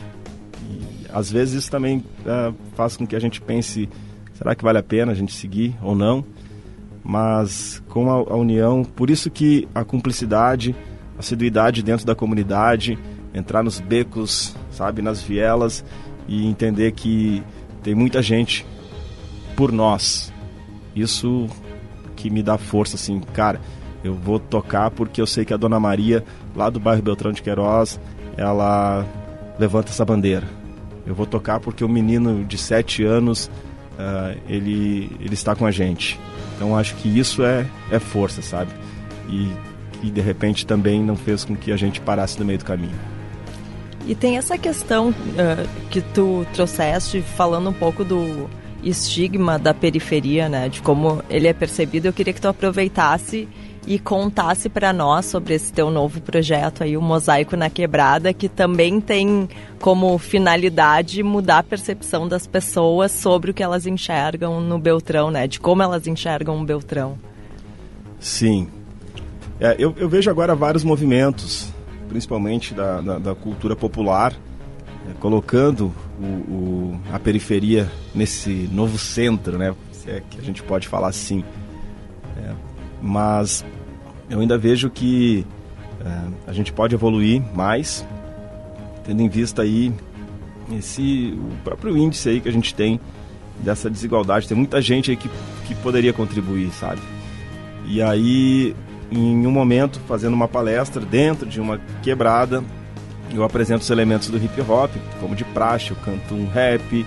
Às vezes isso também uh, faz com que a gente pense, será que vale a pena a gente seguir ou não? Mas com a, a união, por isso que a cumplicidade, a assiduidade dentro da comunidade, entrar nos becos, sabe, nas vielas e entender que tem muita gente por nós. Isso que me dá força, assim, cara, eu vou tocar porque eu sei que a Dona Maria, lá do bairro Beltrão de Queiroz, ela levanta essa bandeira. Eu vou tocar porque o menino de sete anos, uh, ele, ele está com a gente. Então acho que isso é, é força, sabe? E de repente também não fez com que a gente parasse no meio do caminho. E tem essa questão uh, que tu trouxeste, falando um pouco do estigma da periferia, né? De como ele é percebido. Eu queria que tu aproveitasse e contasse para nós sobre esse teu novo projeto aí, o Mosaico na Quebrada, que também tem como finalidade mudar a percepção das pessoas sobre o que elas enxergam no Beltrão, né? De como elas enxergam o Beltrão. Sim. É, eu, eu vejo agora vários movimentos principalmente da, da, da cultura popular, é, colocando o, o, a periferia nesse novo centro, né? Se é que a gente pode falar assim. É, mas eu ainda vejo que é, a gente pode evoluir mais, tendo em vista aí esse o próprio índice aí que a gente tem dessa desigualdade. Tem muita gente aí que, que poderia contribuir, sabe? E aí em um momento fazendo uma palestra dentro de uma quebrada. Eu apresento os elementos do hip hop, como de praxe, eu canto um rap,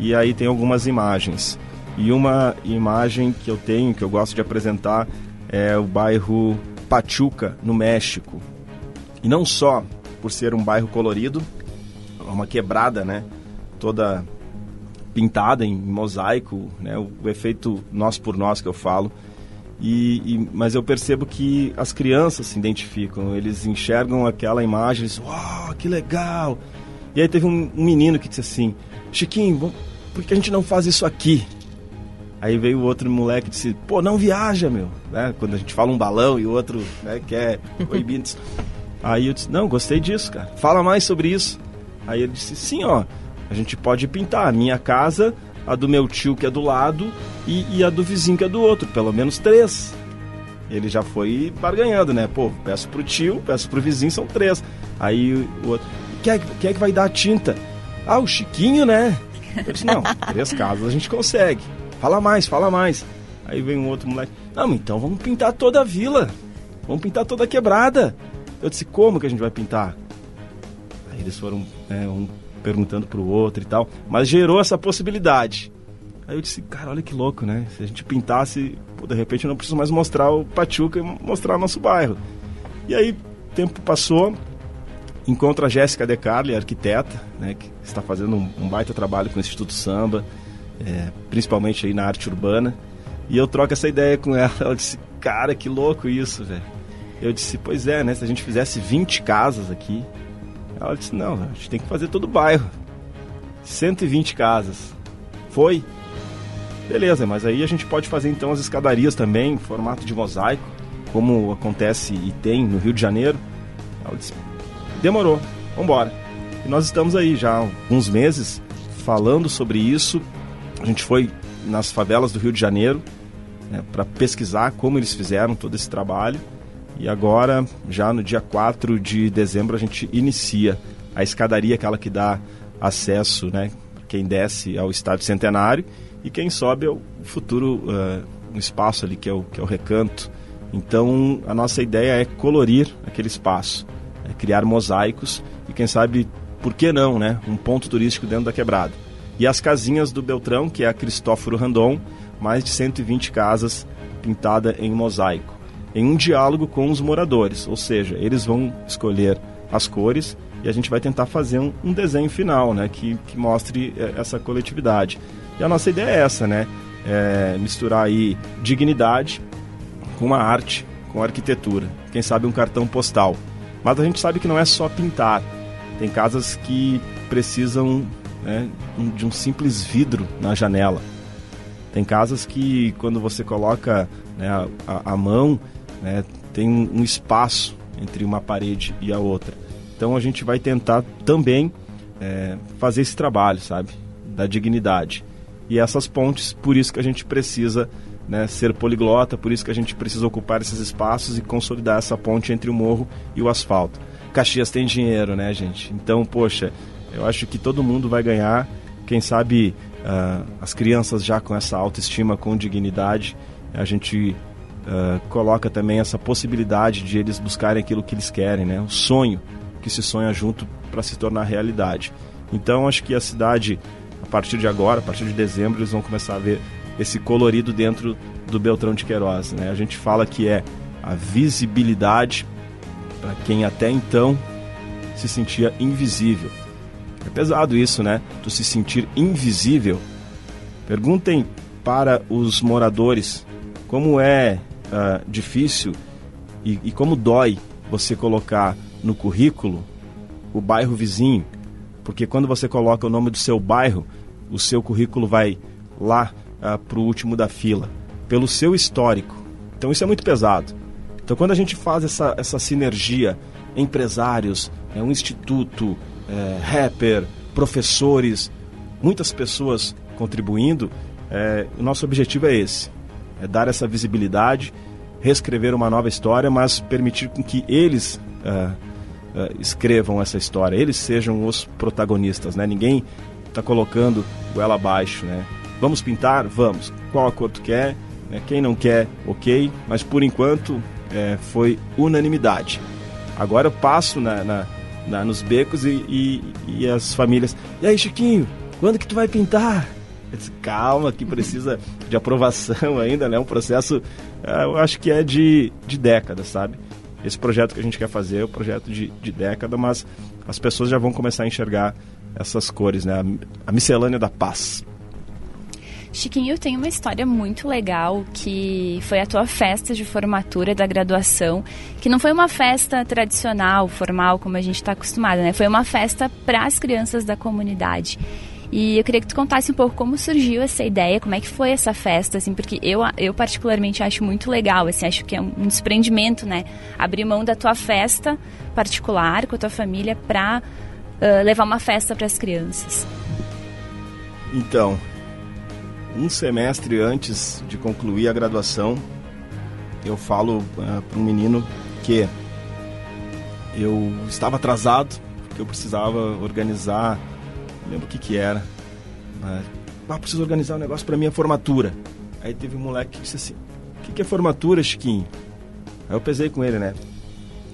e aí tem algumas imagens. E uma imagem que eu tenho, que eu gosto de apresentar, é o bairro Pachuca, no México. E não só por ser um bairro colorido, uma quebrada, né? Toda pintada em mosaico, né? O, o efeito nós por nós que eu falo e, e, mas eu percebo que as crianças se identificam, eles enxergam aquela imagem, eles, uau, que legal. E aí teve um, um menino que disse assim, Chiquinho, por que a gente não faz isso aqui? Aí veio outro moleque e disse, pô, não viaja, meu. Né? Quando a gente fala um balão e o outro né, quer proibir. aí eu disse, não, gostei disso, cara. Fala mais sobre isso. Aí ele disse, sim, ó, a gente pode pintar a minha casa a do meu tio que é do lado e, e a do vizinho que é do outro, pelo menos três. Ele já foi barganhando, né? Pô, peço pro tio, peço pro vizinho, são três. Aí o outro, quem é, quem é que vai dar a tinta? Ah, o Chiquinho, né? Eu disse, não, três casas a gente consegue. Fala mais, fala mais. Aí vem um outro moleque, não, então vamos pintar toda a vila. Vamos pintar toda a quebrada. Eu disse, como que a gente vai pintar? Aí eles foram, é, um perguntando pro outro e tal. Mas gerou essa possibilidade. Aí eu disse, cara, olha que louco, né? Se a gente pintasse, pô, de repente eu não preciso mais mostrar o Pachuca e mostrar o nosso bairro. E aí, tempo passou, encontro a Jéssica De Carli, arquiteta, né, que está fazendo um, um baita trabalho com o Instituto Samba, é, principalmente aí na arte urbana. E eu troco essa ideia com ela. Ela disse, cara, que louco isso, velho. Eu disse, pois é, né? Se a gente fizesse 20 casas aqui, ela disse: Não, a gente tem que fazer todo o bairro. 120 casas. Foi? Beleza, mas aí a gente pode fazer então as escadarias também, em formato de mosaico, como acontece e tem no Rio de Janeiro. Ela disse: Demorou, vambora. E nós estamos aí já há alguns meses falando sobre isso. A gente foi nas favelas do Rio de Janeiro né, para pesquisar como eles fizeram todo esse trabalho. E agora, já no dia 4 de dezembro, a gente inicia a escadaria, aquela que dá acesso, né? Quem desce ao estádio centenário e quem sobe é o futuro uh, um espaço ali que é, o, que é o recanto. Então, a nossa ideia é colorir aquele espaço, é criar mosaicos e quem sabe, por que não, né? Um ponto turístico dentro da quebrada. E as casinhas do Beltrão, que é a Cristóforo Randon, mais de 120 casas pintada em mosaico em um diálogo com os moradores, ou seja, eles vão escolher as cores e a gente vai tentar fazer um, um desenho final, né, que, que mostre é, essa coletividade. E a nossa ideia é essa, né, é misturar aí dignidade com a arte, com a arquitetura, quem sabe um cartão postal. Mas a gente sabe que não é só pintar. Tem casas que precisam né, de um simples vidro na janela. Tem casas que quando você coloca né, a, a mão né? Tem um espaço entre uma parede e a outra. Então a gente vai tentar também é, fazer esse trabalho, sabe? Da dignidade. E essas pontes, por isso que a gente precisa né, ser poliglota, por isso que a gente precisa ocupar esses espaços e consolidar essa ponte entre o morro e o asfalto. Caxias tem dinheiro, né, gente? Então, poxa, eu acho que todo mundo vai ganhar. Quem sabe uh, as crianças já com essa autoestima, com dignidade, a gente uh, coloca também essa possibilidade de eles buscarem aquilo que eles querem, né? O sonho que se sonha junto para se tornar realidade. Então, acho que a cidade, a partir de agora, a partir de dezembro, eles vão começar a ver esse colorido dentro do Beltrão de Queiroz. Né? A gente fala que é a visibilidade para quem até então se sentia invisível. É pesado isso, né? Tu se sentir invisível. Perguntem para os moradores como é uh, difícil e, e como dói você colocar no currículo o bairro vizinho, porque quando você coloca o nome do seu bairro, o seu currículo vai lá uh, ah, para o último da fila, pelo seu histórico. Então isso é muito pesado. Então quando a gente faz essa, essa sinergia, empresários, é, um instituto, é, rapper, professores, muitas pessoas contribuindo, é, o nosso objetivo é esse, é dar essa visibilidade, reescrever uma nova história, mas permitir que eles uh, uh, escrevam essa história, eles sejam os protagonistas, né? Ninguém está colocando goela abaixo, né? Vamos pintar? Vamos. Qual a cor tu quer? Né? Quem não quer, ok. Mas por enquanto é, foi unanimidade. Agora eu passo na, na, nos becos e, e, e, as famílias. E aí, Chiquinho, quando que tu vai pintar? Disse, Calma, que precisa de aprovação ainda, né? Um processo, é, eu acho que é de, de décadas, sabe? Esse projeto que a gente quer fazer é um projeto de, de década, mas as pessoas já vão começar a enxergar essas cores, né? A miscelânea da paz. Chiquinho tem uma história muito legal que foi a tua festa de formatura da graduação, que não foi uma festa tradicional, formal, como a gente está acostumado, né? Foi uma festa para as crianças da comunidade. E eu queria que tu contasse um pouco como surgiu essa ideia, como é que foi essa festa, assim, porque eu, eu particularmente acho muito legal, assim, acho que é um desprendimento, né? Abrir mão da tua festa particular com a tua família para uh, levar uma festa para as crianças. Então, um semestre antes de concluir a graduação, eu falo uh, para um menino que eu estava atrasado, porque eu precisava organizar lembro o que que era. Mas, ah, preciso organizar um negócio para minha formatura. Aí teve um moleque que disse assim: O que, que é formatura, Chiquinho? Aí eu pesei com ele, né?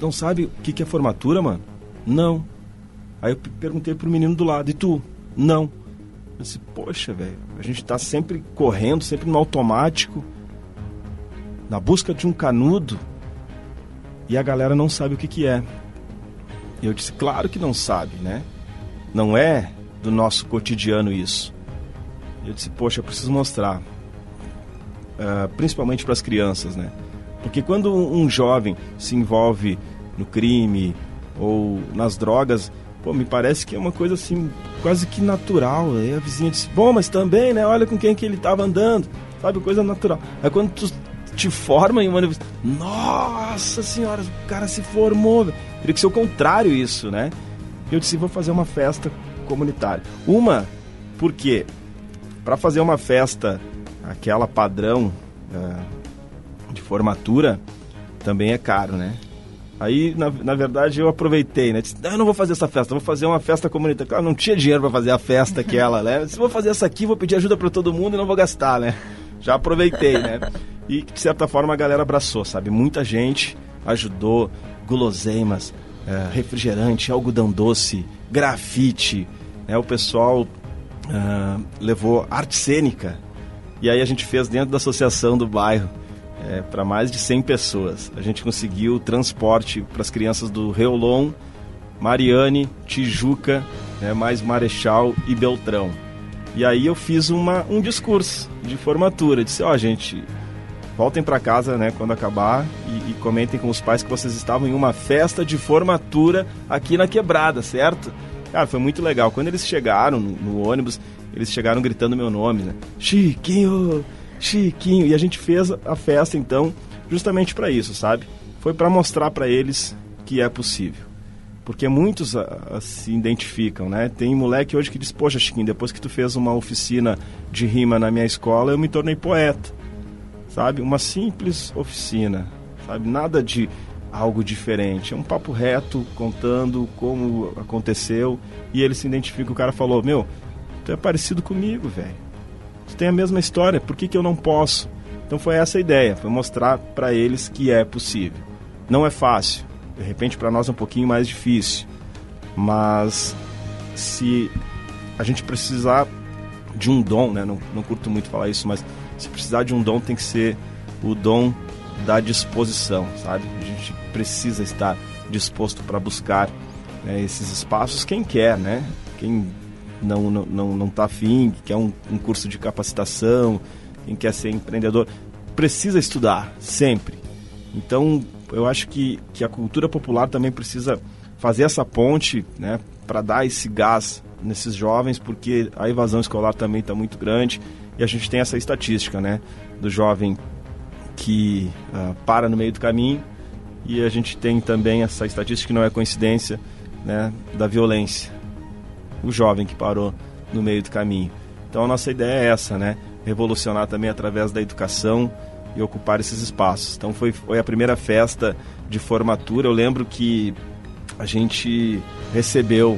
Não sabe o que, que é formatura, mano? Não. Aí eu perguntei pro menino do lado: E tu? Não. Disse: Poxa, velho, a gente tá sempre correndo, sempre no automático, na busca de um canudo, e a galera não sabe o que, que é. E eu disse: Claro que não sabe, né? Não é do nosso cotidiano isso. Eu disse, poxa, eu preciso mostrar, uh, principalmente para as crianças, né? Porque quando um jovem se envolve no crime ou nas drogas, pô, me parece que é uma coisa assim, quase que natural. Aí a vizinha disse, bom, mas também, né? Olha com quem que ele estava andando, sabe? Coisa natural. Aí quando tu te forma em uma universidade, nossa senhora, o cara se formou. Teria que ser o contrário isso, né? Eu disse, vou fazer uma festa comunitário. Uma, porque para fazer uma festa, aquela padrão uh, de formatura, também é caro, né? Aí, na, na verdade, eu aproveitei, né? Disse, eu não vou fazer essa festa, vou fazer uma festa comunitária. Claro, não tinha dinheiro para fazer a festa aquela, né? Se vou fazer essa aqui, vou pedir ajuda para todo mundo e não vou gastar, né? Já aproveitei, né? E, de certa forma, a galera abraçou, sabe? Muita gente ajudou, guloseimas, uh, refrigerante, algodão doce, grafite, né, o pessoal uh, levou arte cênica e aí a gente fez dentro da associação do bairro é, para mais de 100 pessoas. A gente conseguiu transporte para as crianças do Reolon, Mariane, Tijuca, né, mais Marechal e Beltrão. E aí eu fiz uma, um discurso de formatura. Disse, ó, oh, gente, voltem para casa, né, quando acabar e, e, comentem com os pais que vocês estavam em uma festa de formatura aqui na Quebrada, certo? Cara, foi muito legal. Quando eles chegaram no, no ônibus, eles chegaram gritando meu nome, né? Chiquinho, Chiquinho. E a gente fez a festa então justamente para isso, sabe? Foi para mostrar para eles que é possível. porque muitos a, a, se identificam, né? Tem moleque hoje que diz, poxa, Chiquinho, depois que tu fez uma oficina de rima na minha escola, eu me tornei poeta, sabe? Uma simples oficina, sabe? Nada de algo diferente, é um papo reto, contando como aconteceu, e ele se identifica, o cara falou, meu, tu é parecido comigo, velho. Tu tem a mesma história, por que, que eu não posso? Então foi essa a ideia, foi mostrar para eles que é possível. Não é fácil, de repente para nós é um pouquinho mais difícil, mas se a gente precisar de um dom, né? Não, não curto muito falar isso, mas se precisar de um dom tem que ser o dom da disposição, sabe? A gente precisa estar disposto para buscar né, esses espaços. Quem quer, né? Quem não não não, não tá afim, quer um, um curso de capacitação, quem quer ser empreendedor, precisa estudar sempre. Então eu acho que, que a cultura popular também precisa fazer essa ponte né, para dar esse gás nesses jovens, porque a evasão escolar também está muito grande e a gente tem essa estatística né, do jovem que uh, para no meio do caminho e a gente tem também essa estatística que não é coincidência né, da violência. O jovem que parou no meio do caminho. Então a nossa ideia é essa, né? Revolucionar também através da educação e ocupar esses espaços. Então foi, foi a primeira festa de formatura. Eu lembro que a gente recebeu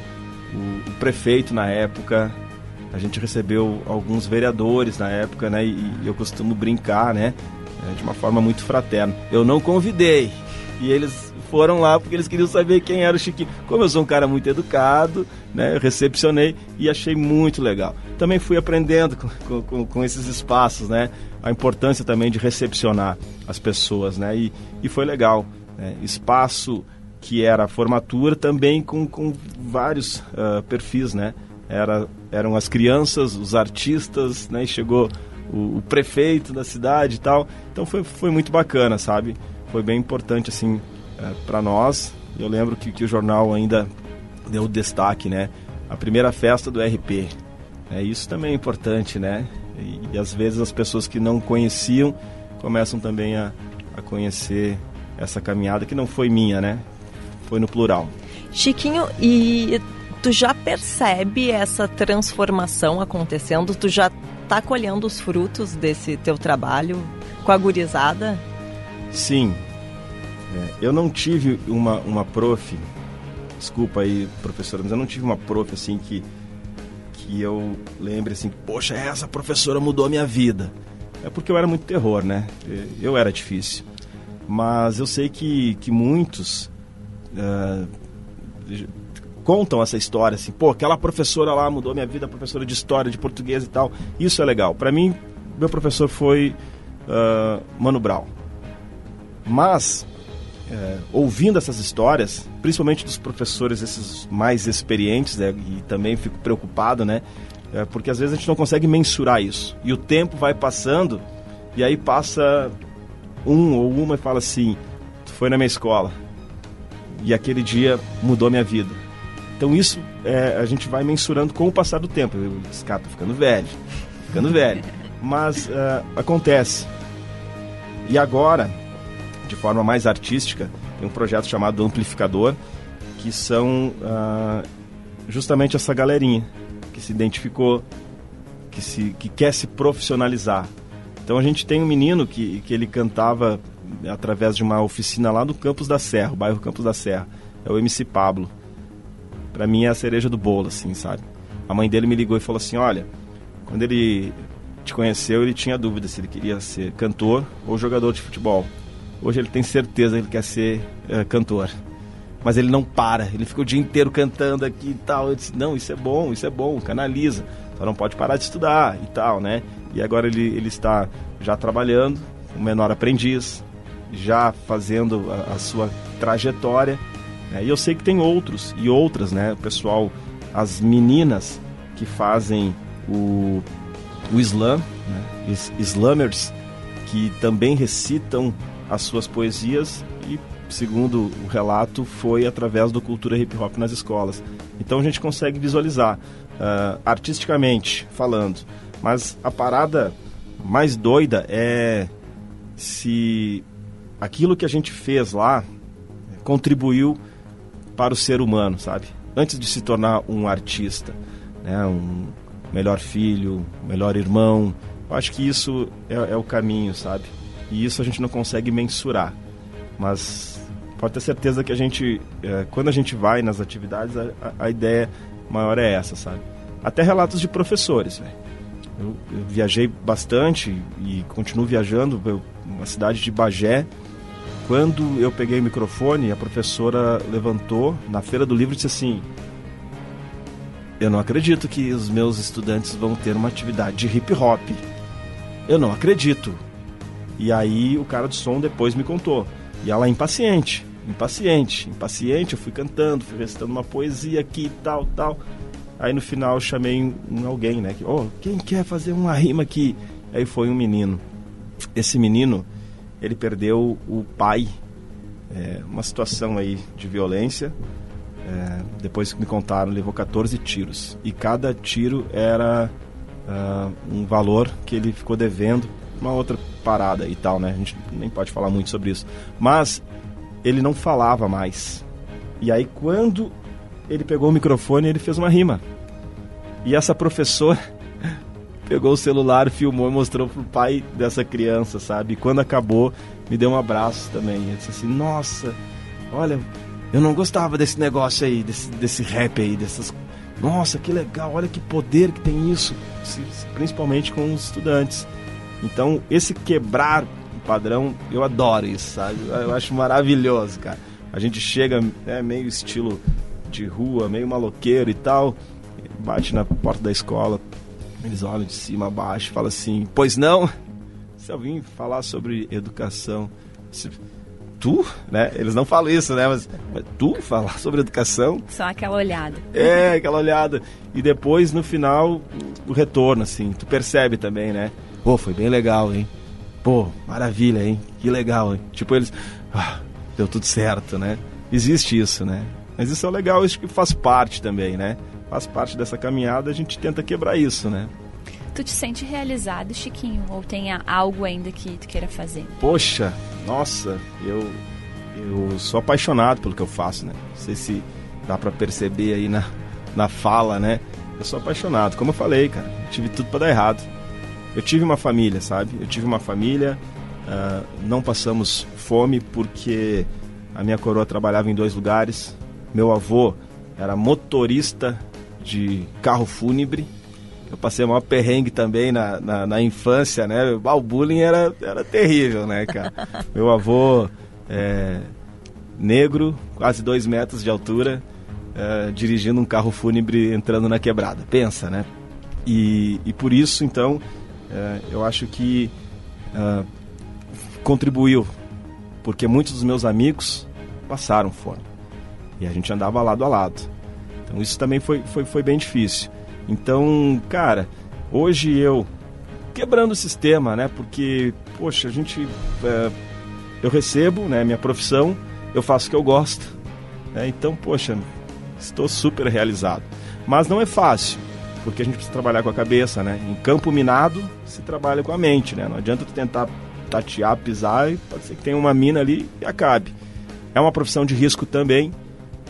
o, o prefeito na época, a gente recebeu alguns vereadores na época, né? E, e eu costumo brincar, né? É, de uma forma muito fraterna. Eu não convidei e eles foram lá porque eles queriam saber quem era o Chiquinho. Como eu sou um cara muito educado, né, eu recepcionei e achei muito legal. Também fui aprendendo com, com, com esses espaços, né, a importância também de recepcionar as pessoas, né, e, e foi legal. Né, espaço que era formatura também com, com vários uh, perfis, né, era, eram as crianças, os artistas, né, e chegou o, o, prefeito da cidade e tal. Então foi, foi muito bacana, sabe? Foi bem importante, assim, é, para nós. Eu lembro que, que o jornal ainda deu destaque, né? A primeira festa do RP. É, isso também é importante, né? E, e às vezes as pessoas que não conheciam começam também a, a conhecer essa caminhada que não foi minha, né? Foi no plural. Chiquinho, e tu já percebe essa transformação acontecendo? Tu já tá colhendo os frutos desse teu trabalho com a gurizada? Sim. É, eu não tive uma, uma prof, desculpa aí, professora, mas eu não tive uma prof assim que, que eu lembre assim, poxa, essa professora mudou a minha vida. É porque eu era muito terror, né? Eu era difícil. Mas eu sei que, que muitos uh, contam essa história, assim, pô, aquela professora lá mudou minha vida, professora de história, de português e tal. Isso é legal. Para mim, meu professor foi uh, Mano Brown. Mas, uh, ouvindo essas histórias, principalmente dos professores esses mais experientes, né, e também fico preocupado, né, é, porque às vezes a gente não consegue mensurar isso. E o tempo vai passando, e aí passa um ou uma e fala assim, tu foi na minha escola, e aquele dia mudou minha vida então isso é, a gente vai mensurando com o passar do tempo. Eu disse, cara, tô ficando velho, ficando velho. Mas uh, acontece. E agora, de forma mais artística, tem um projeto chamado Amplificador, que são uh, justamente essa galerinha que se identificou, que, se, que quer se profissionalizar. Então a gente tem um menino que, que ele cantava através de uma oficina lá no Campos da Serra, o bairro Campos da Serra. É o MC Pablo para mim é a cereja do bolo, assim, sabe? A mãe dele me ligou e falou assim: olha, quando ele te conheceu, ele tinha dúvida se ele queria ser cantor ou jogador de futebol. Hoje ele tem certeza que ele quer ser uh, cantor. Mas ele não para, ele fica o dia inteiro cantando aqui e tal. Eu disse: não, isso é bom, isso é bom, canaliza. Só não pode parar de estudar e tal, né? E agora ele, ele está já trabalhando, um menor aprendiz, já fazendo a, a sua trajetória é, e eu sei que tem outros e outras, né? O pessoal, as meninas que fazem o, o slam, né? slammers, que também recitam as suas poesias e, segundo o relato, foi através do cultura hip hop nas escolas. Então a gente consegue visualizar, uh, artisticamente falando. Mas a parada mais doida é se aquilo que a gente fez lá contribuiu para o ser humano, sabe? Antes de se tornar um artista, né? Um melhor filho, melhor irmão. Eu acho que isso é, é o caminho, sabe? E isso a gente não consegue mensurar. Mas pode ter certeza que a gente, é, quando a gente vai nas atividades, a, a, ideia maior é essa, sabe? Até relatos de professores, velho. Eu, eu, viajei bastante e continuo viajando, uma cidade de Bagé. Quando eu peguei o microfone, a professora levantou na feira do livro e disse assim: Eu não acredito que os meus estudantes vão ter uma atividade de hip hop. Eu não acredito. E aí o cara do som depois me contou. E ela impaciente, impaciente, impaciente. Eu fui cantando, fui recitando uma poesia aqui, tal, tal. Aí no final chamei um, alguém, né? Que, oh, quem quer fazer uma rima aqui? Aí foi um menino. Esse menino, ele perdeu o pai. É, uma situação aí de violência. É, depois que me contaram, levou 14 tiros. E cada tiro era uh, um valor que ele ficou devendo. Uma outra parada e tal, né? A gente nem pode falar muito sobre isso. Mas ele não falava mais. E aí quando ele pegou o microfone, ele fez uma rima. E essa professora pegou o celular, filmou e mostrou pro pai dessa criança, sabe? E quando acabou, me deu um abraço também. Ele disse assim: "Nossa, olha, eu não gostava desse negócio aí, desse, desse rap aí, dessas nossa, que legal, olha que poder que tem isso, principalmente com os estudantes. Então, esse quebrar o padrão, eu adoro isso, sabe? Eu acho maravilhoso, cara. A gente chega, é meio estilo de rua, meio maloqueiro e tal, bate na porta da escola, eles olham de cima a baixo e falam assim: Pois não? Se eu vim falar sobre educação, tu, né? Eles não falam isso, né? Mas, mas, tu falar sobre educação. Só aquela olhada. É, aquela olhada. E depois, no final, o retorno, assim. Tu percebe também, né? Pô, foi bem legal, hein? Pô, maravilha, hein? Que legal, hein? Tipo, eles. Ah, deu tudo certo, né? Existe isso, né? Mas isso é legal, isso que faz parte também, né? Faz parte dessa caminhada, a gente tenta quebrar isso, né? Tu te sente realizado, Chiquinho? Ou tem algo ainda que tu queira fazer? Poxa, nossa, eu, eu sou apaixonado pelo que eu faço, né? Não sei se dá para perceber aí na, na fala, né? Eu sou apaixonado. Como eu falei, cara, tive tudo para dar errado eu tive uma família, sabe? Eu tive uma família, uh, não passamos fome porque a minha coroa trabalhava em dois lugares. Meu avô era motorista de carro fúnebre. Eu passei uma perrengue também na, na, na infância, né? O bullying era, era terrível, né, cara? Meu avô é, negro, quase dois metros de altura, é, dirigindo um carro fúnebre entrando na quebrada. Pensa, né? E, e por isso, então, é, eu acho que é, contribuiu, porque muitos dos meus amigos passaram fome e a gente andava lado a lado. Então isso também foi, foi, foi bem difícil. Então, cara, hoje eu quebrando o sistema, né? Porque, poxa, a gente. É, eu recebo, né? Minha profissão, eu faço o que eu gosto. Né, então, poxa, estou super realizado. Mas não é fácil porque a gente precisa trabalhar com a cabeça, né? Em campo minado, se trabalha com a mente, né? Não adianta tu tentar tatear, pisar e pode ser que tenha uma mina ali e acabe. É uma profissão de risco também,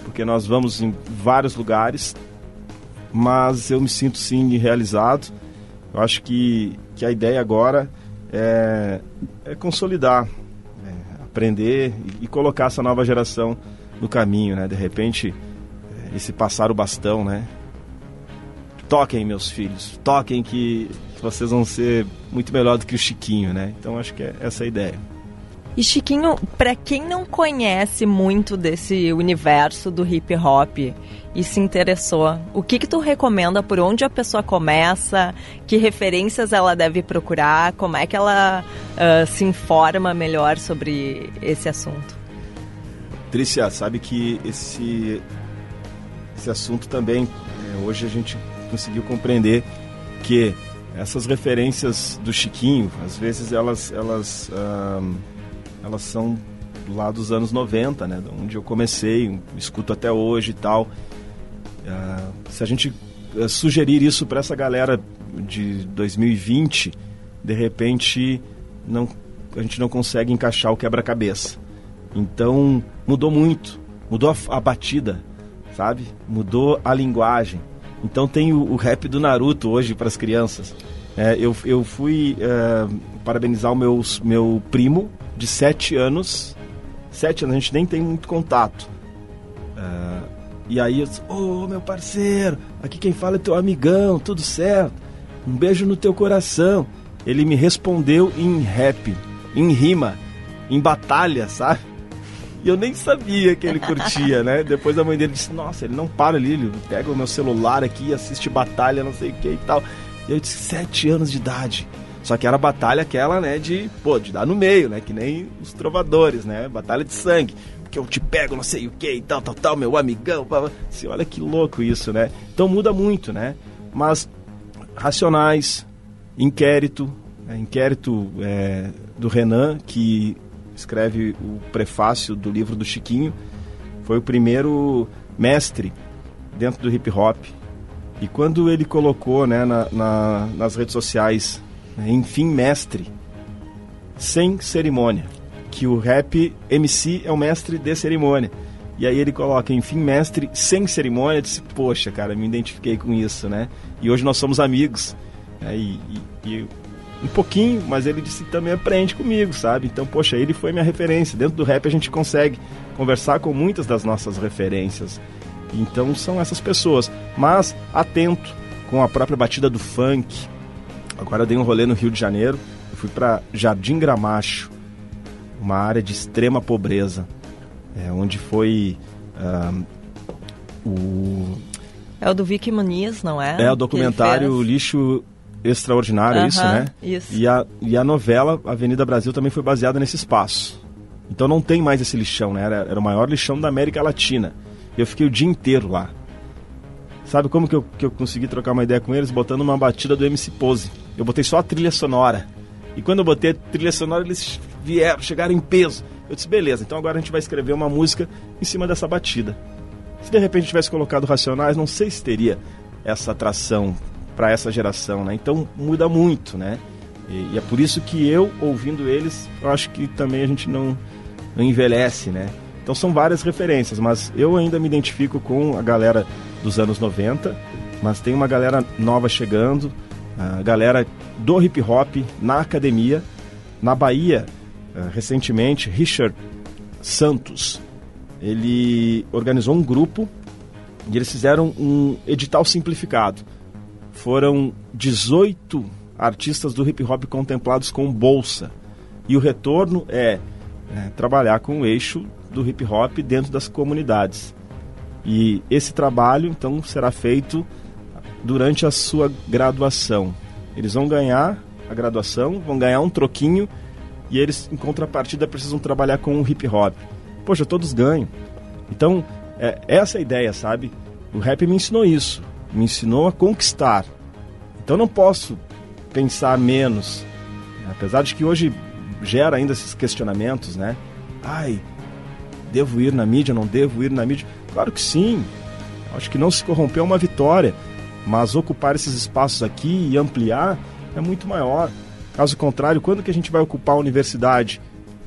porque nós vamos em vários lugares, mas eu me sinto sim realizado. Eu acho que, que a ideia agora é, é consolidar, é aprender e, e, colocar essa nova geração no caminho, né? De repente, é, esse passar o bastão, né? Toquem, meus filhos, toquem que vocês vão ser muito melhor do que o Chiquinho, né? Então acho que é essa a ideia. E Chiquinho, para quem não conhece muito desse universo do hip hop e se interessou, o que que tu recomenda por onde a pessoa começa, que referências ela deve procurar, como é que ela uh, se informa melhor sobre esse assunto? Trícia, sabe que esse esse assunto também é, hoje a gente conseguiu compreender que essas referências do Chiquinho, às vezes elas elas elas são lá dos anos 90, né, onde eu comecei, escuto até hoje e tal. Uh, se a gente uh, sugerir isso para essa galera de 2020, de repente não a gente não consegue encaixar o quebra-cabeça. Então mudou muito, mudou a, a batida, sabe? Mudou a linguagem. Então tem o, o rap do Naruto hoje para as crianças. É, eu, eu fui é, parabenizar o meu, meu primo de 7 anos. 7 anos, a gente nem tem muito contato. É, e aí eu disse, ô oh, meu parceiro, aqui quem fala é teu amigão, tudo certo. Um beijo no teu coração. Ele me respondeu em rap, em rima, em batalha, sabe? E eu nem sabia que ele curtia, né? Depois a mãe dele disse, nossa, ele não para ali, ele pega o meu celular aqui, assiste batalha, não sei o que e tal. E eu disse, sete anos de idade. Só que era batalha aquela, né, de, pô, de dar no meio, né? Que nem os trovadores, né? Batalha de sangue. Que eu te pego, não sei o que e tal, tal, tal, meu amigão. Assim, olha que louco isso, né? Então muda muito, né? Mas Racionais, Inquérito, é, Inquérito é, do Renan, que escreve o prefácio do livro do Chiquinho, foi o primeiro mestre dentro do hip hop. E quando ele colocou né, na, na, nas redes sociais, né, enfim, mestre, sem cerimônia, que o rap MC é o mestre de cerimônia. E aí ele coloca, enfim, mestre sem cerimônia. Eu disse, poxa, cara, me identifiquei com isso, né? E hoje nós somos amigos. Né? E, e, e, um pouquinho, mas ele disse também aprende comigo, sabe? Então, poxa, ele foi minha referência. Dentro do rap a gente consegue conversar com muitas das nossas referências. Então são essas pessoas. Mas atento com a própria batida do funk. Agora eu dei um rolê no Rio de Janeiro. Eu fui para Jardim Gramacho, uma área de extrema pobreza é, onde foi o... É o do Vicky Muniz, não é? É o documentário Lixo Extraordinário, uh -huh, isso, né? Isso. E a, e a novela Avenida Brasil também foi baseada nesse espaço. Então não tem mais esse lixão, né? Era, era o maior lixão da América Latina. Eu fiquei o dia inteiro lá. Sabe como que eu, que eu consegui trocar uma ideia com eles? Botando uma batida do MC Pose. Eu botei só a trilha sonora. E quando eu botei a trilha sonora, eles vieram, chegaram em peso. Eu disse, beleza, então agora a gente vai escrever uma música em cima dessa batida. Se de repente tivesse colocado Racionais, não sei se teria essa atração para essa geração, né? Então muda muito, né? E, e, é por isso que eu, ouvindo eles, eu acho que também a gente não, não envelhece, né? Então são várias referências, mas eu ainda me identifico com a galera dos anos 90, mas tem uma galera nova chegando, a galera do hip hop na academia. Na Bahia, eh, recentemente, Richard Santos, ele organizou um grupo e eles fizeram um edital simplificado. Foram 18 artistas do hip hop contemplados com bolsa. E o retorno é, é trabalhar com o eixo do hip hop dentro das comunidades. E esse trabalho, então, será feito durante a sua graduação. Eles vão ganhar a graduação, vão ganhar um troquinho e eles, em contrapartida, precisam trabalhar com o hip hop. Poxa, todos ganham. Então, é, essa é a ideia, sabe? O rap me ensinou isso. Me ensinou a conquistar. Então, não posso pensar menos. Apesar de que hoje gera ainda esses questionamentos, né? Ai, devo ir na mídia, não devo ir na mídia? Claro que sim. Acho que não se corromper é uma vitória. Mas ocupar esses espaços aqui e ampliar é muito maior. Caso contrário, quando que a gente vai ocupar a universidade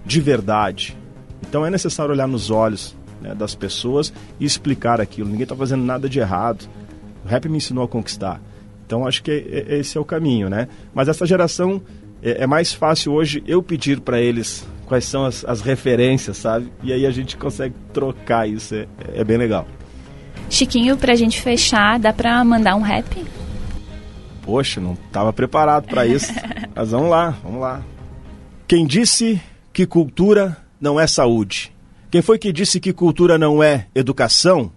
de verdade? Então é necessário olhar nos olhos né, das pessoas e explicar aquilo. Ninguém está fazendo nada de errado. O rap me ensinou a conquistar. Então acho que é, é, esse é o caminho, né? Mas essa geração é, é mais fácil hoje eu pedir para eles quais são as, as, referências, sabe? E aí a gente consegue trocar isso, é, é bem legal. Chiquinho, pra gente fechar, dá pra mandar um rap? Poxa, não estava preparado para isso. Mas vamos lá, vamos lá. Quem disse que cultura não é saúde? Quem foi que disse que cultura não é educação?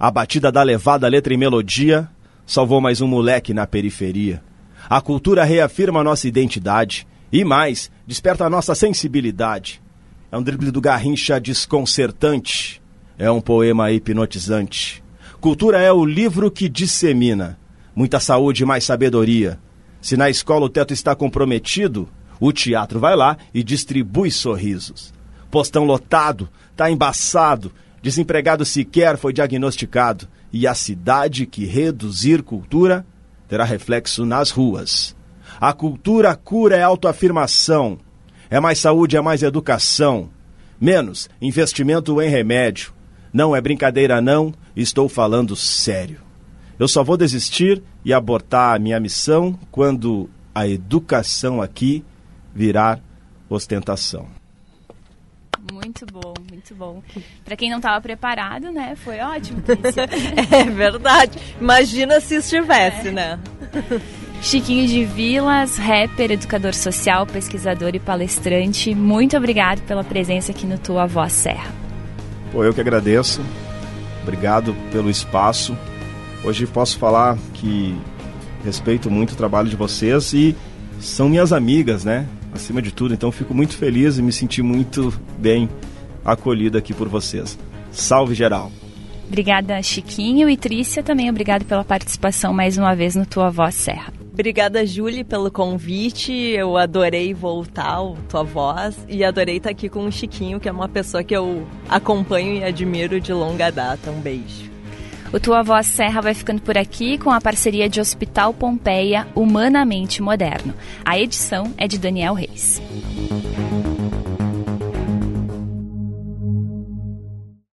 A batida da levada, letra e melodia salvou mais um moleque na periferia. A cultura reafirma nossa identidade e mais, desperta a nossa sensibilidade. É um drible do Garrincha desconcertante. É um poema hipnotizante. Cultura é o livro que dissemina muita saúde e mais sabedoria. Se na escola o teto está comprometido, o teatro vai lá e distribui sorrisos. Postão lotado, tá embaçado, desempregado sequer foi diagnosticado, e a cidade que reduzir cultura terá reflexo nas ruas. A cultura cura é autoafirmação, é mais saúde, é mais educação, menos investimento em remédio, Não é brincadeira, não, estou falando sério. Eu só vou desistir e abortar a minha missão quando a educação aqui virar ostentação. Muito bom, muito bom. Para quem não estava preparado, né? Foi ótimo. é verdade. Imagina se estivesse, é. né? Chiquinho de Vilas, rapper, educador social, pesquisador e palestrante, muito obrigado pela presença aqui no Tua Voz Serra. Pô, eu que agradeço. Obrigado pelo espaço. Hoje posso falar que respeito muito o trabalho de vocês e são minhas amigas, né? Acima de tudo, então fico muito feliz e me senti muito bem acolhido aqui por vocês. Salve geral! Obrigada, Chiquinho e Trícia também. Obrigado pela participação mais uma vez no Tua Voz Serra. Obrigada, Julie, pelo convite. Eu adorei voltar o tua voz e adorei estar aqui com o Chiquinho, que é uma pessoa que eu acompanho e admiro de longa data. Um beijo. O Tua Voz Serra vai ficando por aqui com a parceria de Hospital Pompeia Humanamente Moderno. A edição é de Daniel Reis.